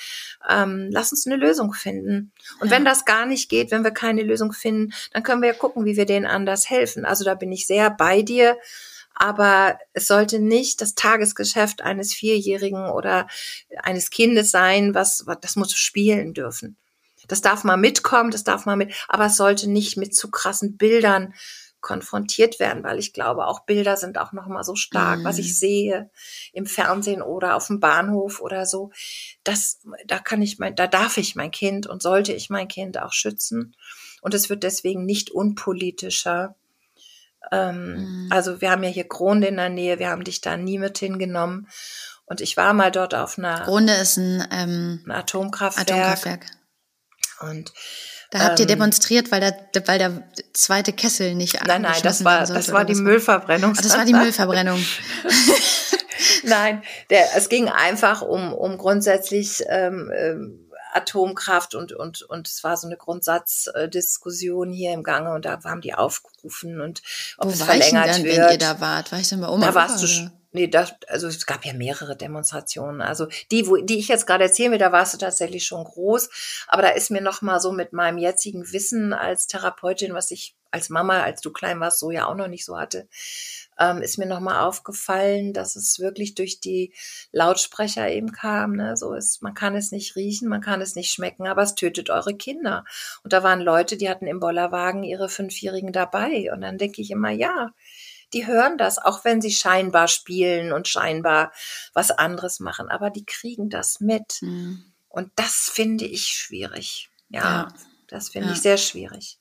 ähm, lass uns eine Lösung finden. Und ja. wenn das gar nicht geht, wenn wir keine Lösung finden, dann können wir ja gucken, wie wir denen anders helfen. Also da bin ich sehr bei dir. Aber es sollte nicht das Tagesgeschäft eines Vierjährigen oder eines Kindes sein, was, das muss spielen dürfen. Das darf mal mitkommen, das darf mal mit, aber es sollte nicht mit zu krassen Bildern konfrontiert werden, weil ich glaube, auch Bilder sind auch noch mal so stark, mm. was ich mhm. sehe im Fernsehen oder auf dem Bahnhof oder so. Das, da kann ich mein, da darf ich mein Kind und sollte ich mein Kind auch schützen. Und es wird deswegen nicht unpolitischer. Ähm, mm. Also wir haben ja hier Gronde in der Nähe, wir haben dich da nie mit hingenommen. Und ich war mal dort auf einer. Gronde ist ein, ähm, ein Atomkraftwerk. Atomkraftwerk. Und da habt ihr ähm, demonstriert, weil der, weil der zweite Kessel nicht Nein, nein, das war, das war die Müllverbrennung. Ach, das war die Müllverbrennung. nein, der, es ging einfach um, um grundsätzlich ähm, ähm, Atomkraft und, und, und es war so eine Grundsatzdiskussion hier im Gange und da haben die aufgerufen und ob Wo es war verlängert ich denn, wird. wenn ihr da wart? War ich denn bei Oma? Da warst du, Nee, das, also es gab ja mehrere Demonstrationen. Also die, wo, die ich jetzt gerade erzählen will, da warst du tatsächlich schon groß. Aber da ist mir noch mal so mit meinem jetzigen Wissen als Therapeutin, was ich als Mama, als du klein warst, so ja auch noch nicht so hatte, ähm, ist mir noch mal aufgefallen, dass es wirklich durch die Lautsprecher eben kam. Ne? So ist, man kann es nicht riechen, man kann es nicht schmecken, aber es tötet eure Kinder. Und da waren Leute, die hatten im Bollerwagen ihre Fünfjährigen dabei. Und dann denke ich immer, ja, die hören das, auch wenn sie scheinbar spielen und scheinbar was anderes machen, aber die kriegen das mit. Mhm. Und das finde ich schwierig. Ja, ja. das finde ja. ich sehr schwierig.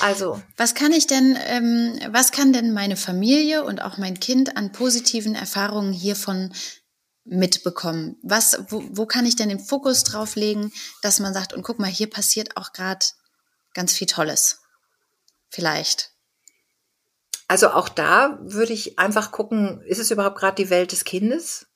Also. Was kann ich denn, ähm, was kann denn meine Familie und auch mein Kind an positiven Erfahrungen hiervon mitbekommen? Was, wo, wo kann ich denn den Fokus drauf legen, dass man sagt, und guck mal, hier passiert auch gerade ganz viel Tolles. Vielleicht. Also auch da würde ich einfach gucken, ist es überhaupt gerade die Welt des Kindes?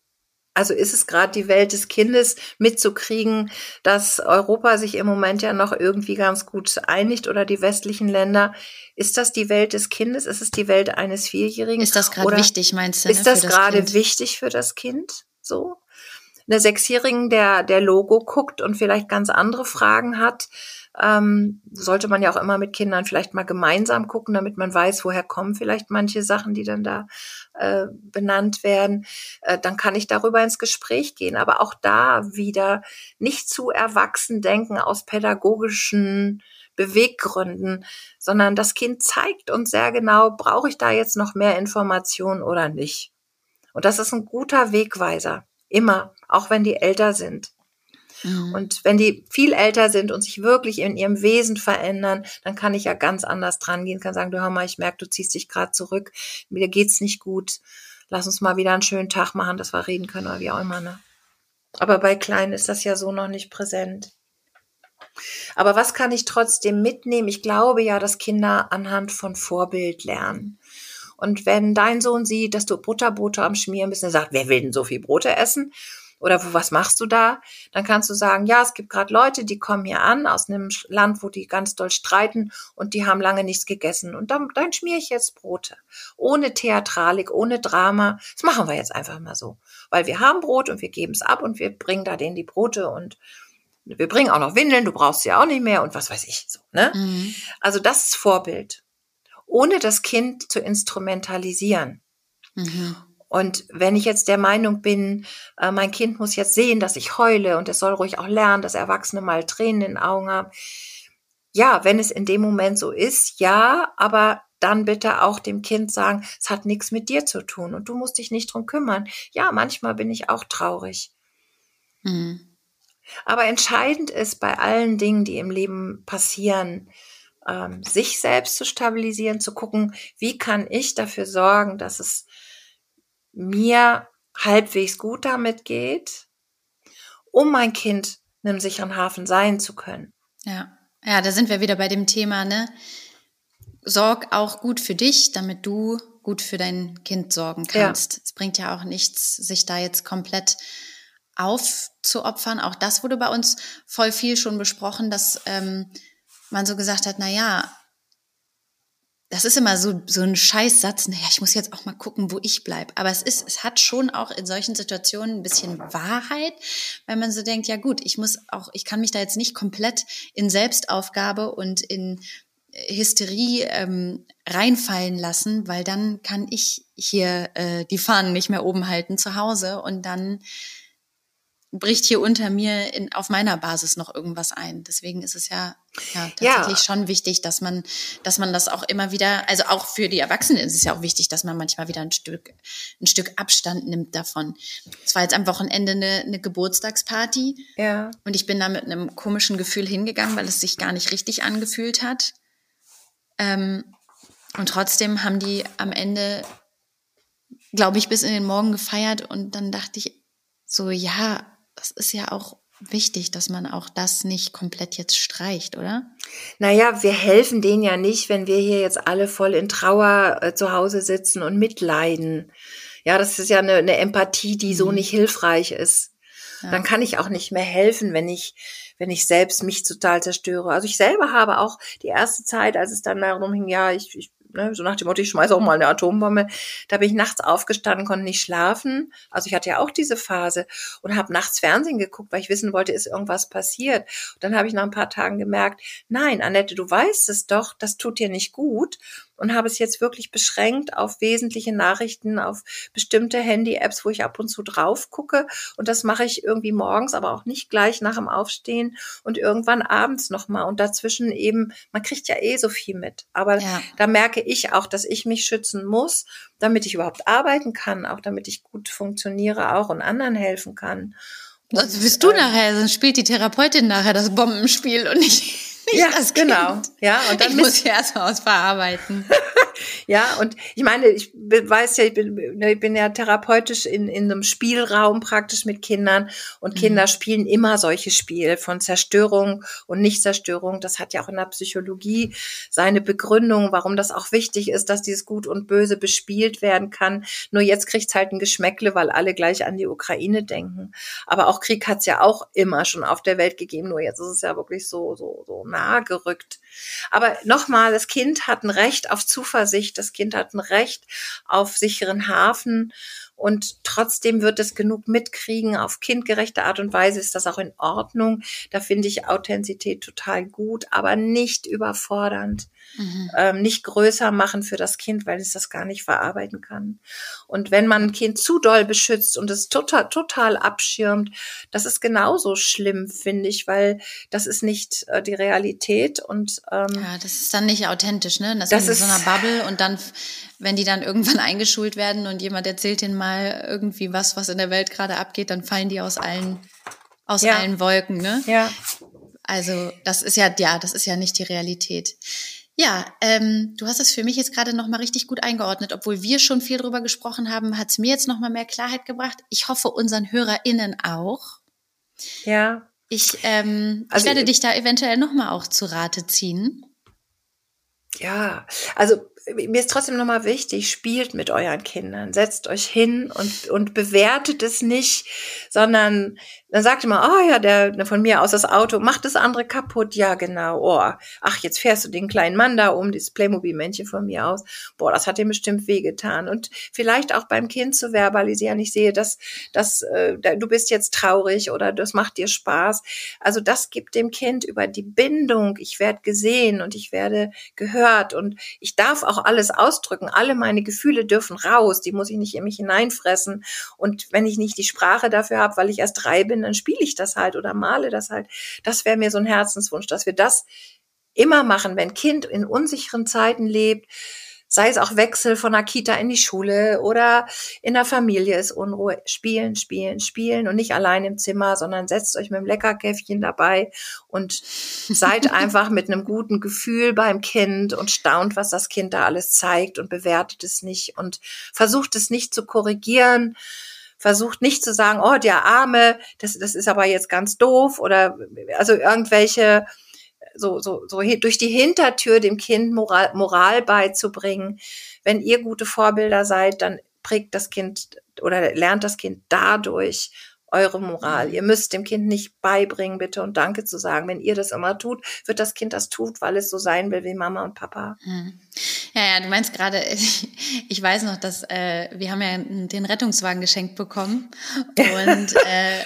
Also ist es gerade die Welt des Kindes mitzukriegen, dass Europa sich im Moment ja noch irgendwie ganz gut einigt oder die westlichen Länder? Ist das die Welt des Kindes? Ist es die Welt eines Vierjährigen? Ist das gerade wichtig, meinst du? Ne, ist das, das gerade wichtig für das Kind? So? Eine Sechsjährigen, der, der Logo guckt und vielleicht ganz andere Fragen hat, ähm, sollte man ja auch immer mit Kindern vielleicht mal gemeinsam gucken, damit man weiß, woher kommen vielleicht manche Sachen, die dann da äh, benannt werden. Äh, dann kann ich darüber ins Gespräch gehen. Aber auch da wieder nicht zu erwachsen denken aus pädagogischen Beweggründen, sondern das Kind zeigt uns sehr genau, brauche ich da jetzt noch mehr Informationen oder nicht. Und das ist ein guter Wegweiser. Immer, auch wenn die älter sind. Mhm. Und wenn die viel älter sind und sich wirklich in ihrem Wesen verändern, dann kann ich ja ganz anders dran gehen, kann sagen, du hör mal, ich merke, du ziehst dich gerade zurück, mir geht's nicht gut. lass uns mal wieder einen schönen Tag machen, dass wir reden können oder wie auch immer. Ne? Aber bei Kleinen ist das ja so noch nicht präsent. Aber was kann ich trotzdem mitnehmen? Ich glaube ja, dass Kinder anhand von Vorbild lernen. Und wenn dein Sohn sieht, dass du Butterbrote am Schmieren bist, er sagt, wer will denn so viel Brote essen? Oder wo, was machst du da? Dann kannst du sagen, ja, es gibt gerade Leute, die kommen hier an aus einem Land, wo die ganz doll streiten und die haben lange nichts gegessen. Und dann, dann schmiere ich jetzt Brote. Ohne Theatralik, ohne Drama. Das machen wir jetzt einfach mal so. Weil wir haben Brot und wir geben es ab und wir bringen da denen die Brote und wir bringen auch noch Windeln, du brauchst sie auch nicht mehr und was weiß ich so. Ne? Mhm. Also das ist Vorbild. Ohne das Kind zu instrumentalisieren. Mhm. Und wenn ich jetzt der Meinung bin, äh, mein Kind muss jetzt sehen, dass ich heule und es soll ruhig auch lernen, dass Erwachsene mal Tränen in den Augen haben. Ja, wenn es in dem Moment so ist, ja, aber dann bitte auch dem Kind sagen, es hat nichts mit dir zu tun und du musst dich nicht drum kümmern. Ja, manchmal bin ich auch traurig. Mhm. Aber entscheidend ist bei allen Dingen, die im Leben passieren, ähm, sich selbst zu stabilisieren, zu gucken, wie kann ich dafür sorgen, dass es mir halbwegs gut damit geht, um mein Kind in einem sicheren Hafen sein zu können. Ja, ja, da sind wir wieder bei dem Thema, ne? Sorg auch gut für dich, damit du gut für dein Kind sorgen kannst. Ja. Es bringt ja auch nichts, sich da jetzt komplett aufzuopfern. Auch das wurde bei uns voll viel schon besprochen, dass ähm, man so gesagt hat, na ja, das ist immer so, so ein Scheißsatz, naja, ich muss jetzt auch mal gucken, wo ich bleib. Aber es ist, es hat schon auch in solchen Situationen ein bisschen Wahrheit, weil man so denkt, ja gut, ich muss auch, ich kann mich da jetzt nicht komplett in Selbstaufgabe und in Hysterie ähm, reinfallen lassen, weil dann kann ich hier äh, die Fahnen nicht mehr oben halten zu Hause und dann bricht hier unter mir in, auf meiner Basis noch irgendwas ein. Deswegen ist es ja, ja tatsächlich ja. schon wichtig, dass man, dass man das auch immer wieder, also auch für die Erwachsenen ist es ja auch wichtig, dass man manchmal wieder ein Stück, ein Stück Abstand nimmt davon. Es war jetzt am Wochenende eine, eine Geburtstagsparty. Ja. Und ich bin da mit einem komischen Gefühl hingegangen, weil es sich gar nicht richtig angefühlt hat. Ähm, und trotzdem haben die am Ende, glaube ich, bis in den Morgen gefeiert und dann dachte ich so, ja, das ist ja auch wichtig, dass man auch das nicht komplett jetzt streicht, oder? Naja, wir helfen denen ja nicht, wenn wir hier jetzt alle voll in Trauer äh, zu Hause sitzen und mitleiden. Ja, das ist ja eine, eine Empathie, die so mhm. nicht hilfreich ist. Ja. Dann kann ich auch nicht mehr helfen, wenn ich, wenn ich selbst mich total zerstöre. Also ich selber habe auch die erste Zeit, als es dann darum ging, ja, ich, ich ne, so nach dem Motto, ich schmeiße auch mal eine Atombombe. Da bin ich nachts aufgestanden, konnte nicht schlafen. Also ich hatte ja auch diese Phase und habe nachts Fernsehen geguckt, weil ich wissen wollte, ist irgendwas passiert. Und dann habe ich nach ein paar Tagen gemerkt, nein, Annette, du weißt es doch, das tut dir nicht gut und habe es jetzt wirklich beschränkt auf wesentliche Nachrichten, auf bestimmte Handy-Apps, wo ich ab und zu drauf gucke. Und das mache ich irgendwie morgens, aber auch nicht gleich nach dem Aufstehen und irgendwann abends nochmal. Und dazwischen eben, man kriegt ja eh so viel mit. Aber ja. da merke ich auch, dass ich mich schützen muss, damit ich überhaupt arbeiten kann, auch damit ich gut funktioniere auch und anderen helfen kann. Also bist du äh, nachher, dann spielt die Therapeutin nachher das Bombenspiel und nicht ja, das genau. Ja, und dann ich muss ja erstmal was verarbeiten. ja, und ich meine, ich weiß ja, ich bin, ne, ich bin ja therapeutisch in, in einem Spielraum praktisch mit Kindern und mhm. Kinder spielen immer solche Spiele von Zerstörung und Nichtzerstörung. Das hat ja auch in der Psychologie seine Begründung, warum das auch wichtig ist, dass dieses Gut und Böse bespielt werden kann. Nur jetzt kriegt's halt ein Geschmäckle, weil alle gleich an die Ukraine denken. Aber auch Krieg hat's ja auch immer schon auf der Welt gegeben. Nur jetzt ist es ja wirklich so, so, so nahe gerückt. Aber nochmal, das Kind hat ein Recht auf Zuversicht, das Kind hat ein Recht auf sicheren Hafen und trotzdem wird es genug mitkriegen. Auf kindgerechte Art und Weise ist das auch in Ordnung. Da finde ich Authentizität total gut, aber nicht überfordernd, mhm. ähm, nicht größer machen für das Kind, weil es das gar nicht verarbeiten kann. Und wenn man ein Kind zu doll beschützt und es total, total abschirmt, das ist genauso schlimm, finde ich, weil das ist nicht äh, die Realität und ähm, ja, das ist dann nicht authentisch, ne? Das, das ist in so einer Bubble und dann wenn die dann irgendwann eingeschult werden und jemand erzählt ihnen mal irgendwie was, was in der Welt gerade abgeht, dann fallen die aus allen, aus ja. allen Wolken, ne? Ja. Also das ist ja, ja, das ist ja nicht die Realität. Ja, ähm, du hast es für mich jetzt gerade noch mal richtig gut eingeordnet. Obwohl wir schon viel drüber gesprochen haben, hat es mir jetzt noch mal mehr Klarheit gebracht. Ich hoffe unseren HörerInnen auch. Ja. Ich, ähm, also, ich werde dich da eventuell noch mal auch zu Rate ziehen. Ja, also mir ist trotzdem nochmal wichtig, spielt mit euren Kindern, setzt euch hin und, und bewertet es nicht, sondern dann sagt immer, oh ja, der von mir aus das Auto macht das andere kaputt. Ja, genau. Oh, ach, jetzt fährst du den kleinen Mann da um, das Playmobil-Männchen von mir aus. Boah, das hat ihm bestimmt wehgetan. Und vielleicht auch beim Kind zu verbalisieren, ich sehe, dass, dass äh, du bist jetzt traurig oder das macht dir Spaß. Also das gibt dem Kind über die Bindung, ich werde gesehen und ich werde gehört und ich darf auch alles ausdrücken. Alle meine Gefühle dürfen raus, die muss ich nicht in mich hineinfressen. Und wenn ich nicht die Sprache dafür habe, weil ich erst drei bin, dann spiele ich das halt oder male das halt. Das wäre mir so ein Herzenswunsch, dass wir das immer machen, wenn Kind in unsicheren Zeiten lebt, sei es auch Wechsel von der Kita in die Schule oder in der Familie ist Unruhe. Spielen, spielen, spielen und nicht allein im Zimmer, sondern setzt euch mit dem Leckerkäffchen dabei und seid einfach mit einem guten Gefühl beim Kind und staunt, was das Kind da alles zeigt und bewertet es nicht und versucht es nicht zu korrigieren, versucht nicht zu sagen, oh, der Arme, das, das ist aber jetzt ganz doof oder also irgendwelche so, so, so durch die Hintertür dem Kind Moral, Moral beizubringen. Wenn ihr gute Vorbilder seid, dann prägt das Kind oder lernt das Kind dadurch eure Moral. Mhm. Ihr müsst dem Kind nicht beibringen, bitte und Danke zu sagen. Wenn ihr das immer tut, wird das Kind das tut, weil es so sein will wie Mama und Papa. Hm. Ja, ja, du meinst gerade, ich, ich weiß noch, dass äh, wir haben ja den Rettungswagen geschenkt bekommen und äh,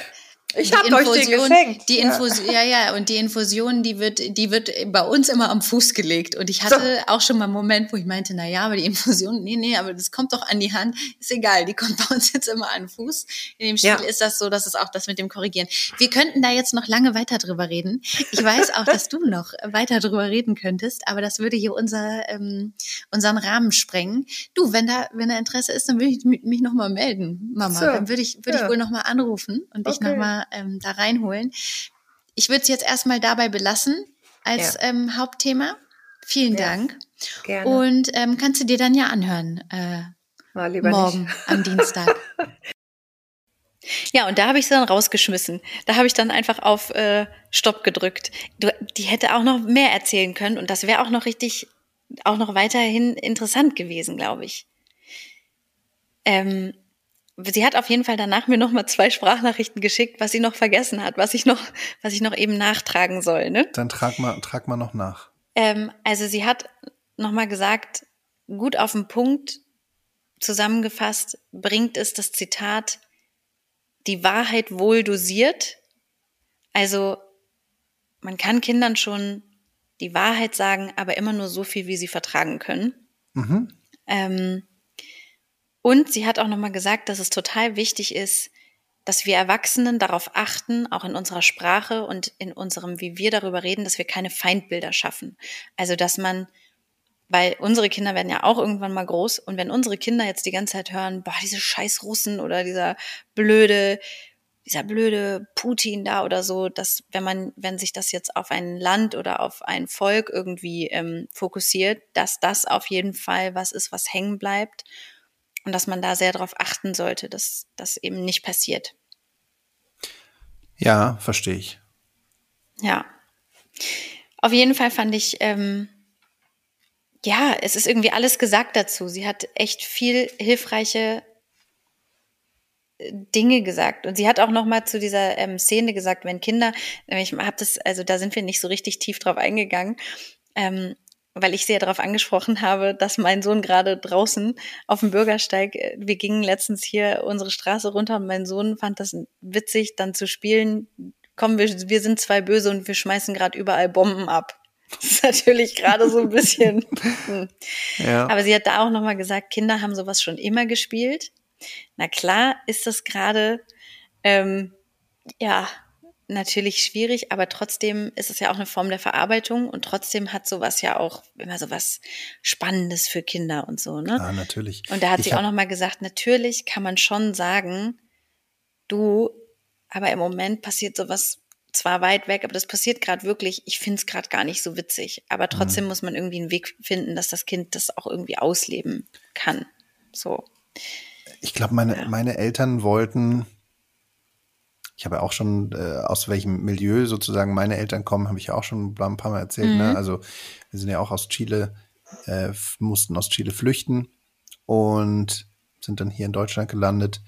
ich habe euch den geschenkt. Die Infusion, ja. ja, ja, und die Infusion, die wird, die wird bei uns immer am Fuß gelegt. Und ich hatte so. auch schon mal einen Moment, wo ich meinte, na ja, aber die Infusion, nee, nee, aber das kommt doch an die Hand. Ist egal, die kommt bei uns jetzt immer an den Fuß. In dem Spiel ja. ist das so, dass es auch das mit dem Korrigieren. Wir könnten da jetzt noch lange weiter drüber reden. Ich weiß auch, dass du noch weiter drüber reden könntest, aber das würde hier unser, ähm, unseren Rahmen sprengen. Du, wenn da, wenn da Interesse ist, dann würde ich mich noch mal melden, Mama. So. Dann würde ich, würde ja. ich wohl noch mal anrufen und okay. dich noch ähm, da reinholen. Ich würde es jetzt erstmal dabei belassen als ja. ähm, Hauptthema. Vielen ja. Dank. Gerne. Und ähm, kannst du dir dann ja anhören äh, morgen nicht. am Dienstag. Ja, und da habe ich sie dann rausgeschmissen. Da habe ich dann einfach auf äh, Stopp gedrückt. Du, die hätte auch noch mehr erzählen können und das wäre auch noch richtig, auch noch weiterhin interessant gewesen, glaube ich. Ähm, sie hat auf jeden Fall danach mir noch mal zwei Sprachnachrichten geschickt, was sie noch vergessen hat, was ich noch, was ich noch eben nachtragen soll. Ne? Dann trag mal, trag mal noch nach. Ähm, also sie hat noch mal gesagt, gut auf den Punkt zusammengefasst bringt es das Zitat die Wahrheit wohl dosiert. Also man kann Kindern schon die Wahrheit sagen, aber immer nur so viel, wie sie vertragen können. Mhm. Ähm, und sie hat auch nochmal gesagt, dass es total wichtig ist, dass wir Erwachsenen darauf achten, auch in unserer Sprache und in unserem, wie wir darüber reden, dass wir keine Feindbilder schaffen. Also, dass man, weil unsere Kinder werden ja auch irgendwann mal groß und wenn unsere Kinder jetzt die ganze Zeit hören, boah, diese scheiß Russen oder dieser blöde, dieser blöde Putin da oder so, dass wenn man, wenn sich das jetzt auf ein Land oder auf ein Volk irgendwie ähm, fokussiert, dass das auf jeden Fall was ist, was hängen bleibt und dass man da sehr darauf achten sollte, dass das eben nicht passiert. Ja, verstehe ich. Ja. Auf jeden Fall fand ich, ähm, ja, es ist irgendwie alles gesagt dazu. Sie hat echt viel hilfreiche äh, Dinge gesagt und sie hat auch noch mal zu dieser ähm, Szene gesagt, wenn Kinder, ich habe das, also da sind wir nicht so richtig tief drauf eingegangen, ähm, weil ich sie ja darauf angesprochen habe, dass mein Sohn gerade draußen auf dem Bürgersteig, äh, wir gingen letztens hier unsere Straße runter und mein Sohn fand das witzig, dann zu spielen, komm, wir, wir sind zwei böse und wir schmeißen gerade überall Bomben ab. Das ist natürlich gerade so ein bisschen. Hm. ja. Aber sie hat da auch nochmal gesagt, Kinder haben sowas schon immer gespielt. Na klar ist das gerade, ähm, ja, natürlich schwierig, aber trotzdem ist es ja auch eine Form der Verarbeitung und trotzdem hat sowas ja auch immer sowas Spannendes für Kinder und so, ne? Ja, natürlich. Und da hat ich sie auch nochmal gesagt, natürlich kann man schon sagen, du, aber im Moment passiert sowas zwar weit weg, aber das passiert gerade wirklich. Ich finde es gerade gar nicht so witzig. Aber trotzdem mhm. muss man irgendwie einen Weg finden, dass das Kind das auch irgendwie ausleben kann. So. Ich glaube, meine, ja. meine Eltern wollten, ich habe ja auch schon, äh, aus welchem Milieu sozusagen meine Eltern kommen, habe ich ja auch schon ein paar Mal erzählt. Ne? Mhm. Ne? Also wir sind ja auch aus Chile, äh, mussten aus Chile flüchten und sind dann hier in Deutschland gelandet.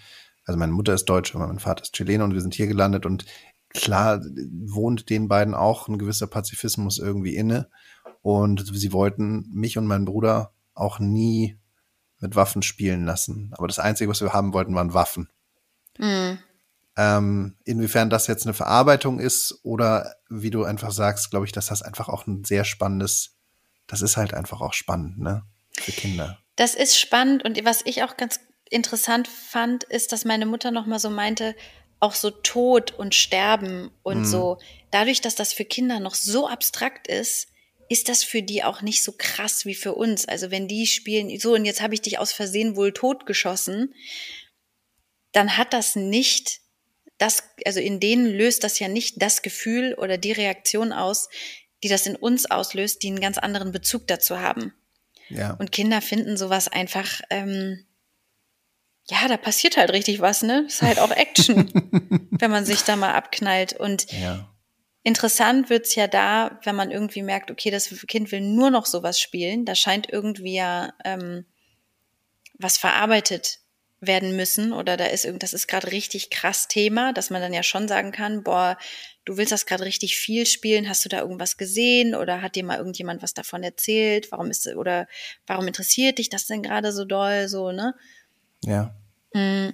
Also meine Mutter ist Deutsche, mein Vater ist Chilene und wir sind hier gelandet und klar wohnt den beiden auch ein gewisser Pazifismus irgendwie inne und sie wollten mich und meinen Bruder auch nie mit Waffen spielen lassen. Aber das Einzige, was wir haben wollten, waren Waffen. Mhm. Ähm, inwiefern das jetzt eine Verarbeitung ist oder wie du einfach sagst, glaube ich, dass das einfach auch ein sehr spannendes, das ist halt einfach auch spannend, ne? Für Kinder. Das ist spannend und was ich auch ganz interessant fand, ist, dass meine Mutter noch mal so meinte, auch so Tod und Sterben und mhm. so, dadurch, dass das für Kinder noch so abstrakt ist, ist das für die auch nicht so krass wie für uns. Also wenn die spielen, so und jetzt habe ich dich aus Versehen wohl totgeschossen, dann hat das nicht das, also in denen löst das ja nicht das Gefühl oder die Reaktion aus, die das in uns auslöst, die einen ganz anderen Bezug dazu haben. Ja. Und Kinder finden sowas einfach, ähm, ja, da passiert halt richtig was, ne? Ist halt auch Action, wenn man sich da mal abknallt. Und ja. interessant wird's ja da, wenn man irgendwie merkt, okay, das Kind will nur noch sowas spielen. Da scheint irgendwie ja ähm, was verarbeitet werden müssen oder da ist irgend, das ist gerade richtig krass Thema, dass man dann ja schon sagen kann, boah, du willst das gerade richtig viel spielen, hast du da irgendwas gesehen oder hat dir mal irgendjemand was davon erzählt? Warum ist oder warum interessiert dich das denn gerade so doll so, ne? Ja. Mm,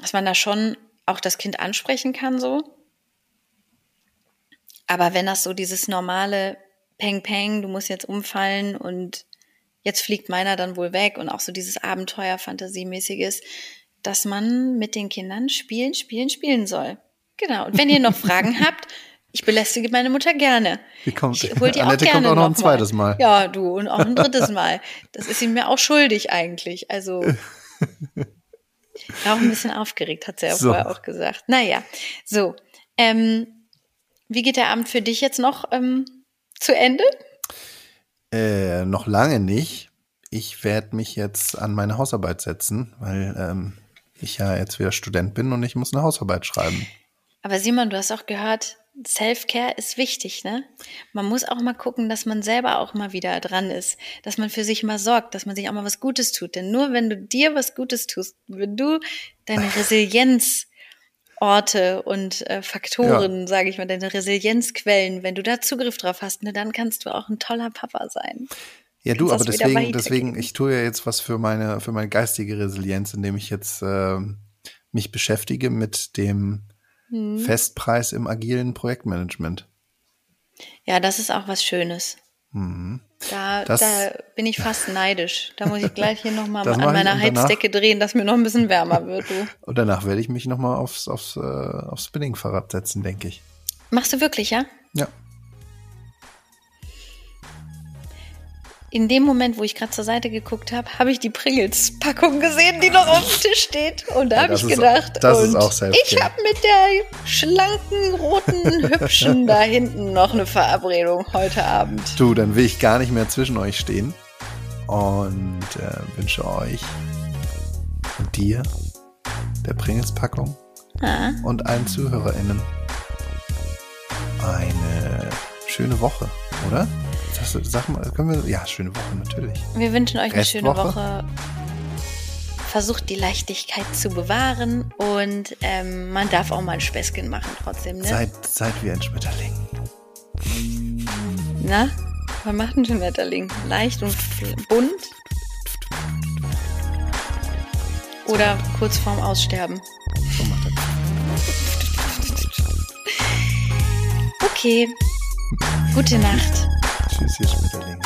dass man da schon auch das Kind ansprechen kann so. Aber wenn das so dieses normale Peng Peng, du musst jetzt umfallen und jetzt fliegt meiner dann wohl weg und auch so dieses Abenteuer-Fantasiemäßiges, dass man mit den Kindern spielen, spielen, spielen soll. Genau. Und wenn ihr noch Fragen habt, ich belästige meine Mutter gerne. Wie kommt, ich hol die Annette auch gerne kommt auch noch ein zweites Mal. Ja, du, und auch ein drittes Mal. Das ist ihm mir auch schuldig eigentlich. Also, war auch ein bisschen aufgeregt, hat sie ja so. vorher auch gesagt. Naja, so. Ähm, wie geht der Abend für dich jetzt noch ähm, zu Ende? Äh, noch lange nicht. Ich werde mich jetzt an meine Hausarbeit setzen, weil ähm, ich ja jetzt wieder Student bin und ich muss eine Hausarbeit schreiben. Aber Simon, du hast auch gehört, Self-Care ist wichtig, ne? Man muss auch mal gucken, dass man selber auch mal wieder dran ist, dass man für sich mal sorgt, dass man sich auch mal was Gutes tut. Denn nur wenn du dir was Gutes tust, wenn du deine Resilienz Orte und äh, Faktoren, ja. sage ich mal, deine Resilienzquellen, wenn du da Zugriff drauf hast, ne, dann kannst du auch ein toller Papa sein. Ja, du, aber deswegen, deswegen, ich tue ja jetzt was für meine, für meine geistige Resilienz, indem ich jetzt äh, mich beschäftige mit dem hm. Festpreis im agilen Projektmanagement. Ja, das ist auch was Schönes. Mhm. Da, das, da bin ich fast neidisch. Da muss ich gleich hier nochmal an meiner Heizdecke drehen, dass mir noch ein bisschen wärmer wird. Du. Und danach werde ich mich nochmal aufs, aufs, äh, aufs Spinningfahrrad setzen, denke ich. Machst du wirklich, ja? Ja. In dem Moment, wo ich gerade zur Seite geguckt habe, habe ich die Pringles-Packung gesehen, die noch auf dem Tisch steht. Und da ja, habe ich gedacht, das ist auch ich habe mit der schlanken, roten, hübschen da hinten noch eine Verabredung heute Abend. Du, dann will ich gar nicht mehr zwischen euch stehen und äh, wünsche euch und dir, der Pringles-Packung ah. und allen ZuhörerInnen eine schöne Woche, oder? Sag mal, können wir. Ja, schöne Woche natürlich. Wir wünschen euch eine schöne Woche. Versucht die Leichtigkeit zu bewahren und ähm, man darf auch mal ein Späßchen machen trotzdem, ne? Seid, seid wie ein Schmetterling. Na? Was macht ein Schmetterling? Leicht und bunt? Oder kurz vorm Aussterben? So macht er. Okay. Gute Nacht. Tschüss, ihr Schmetterlinge.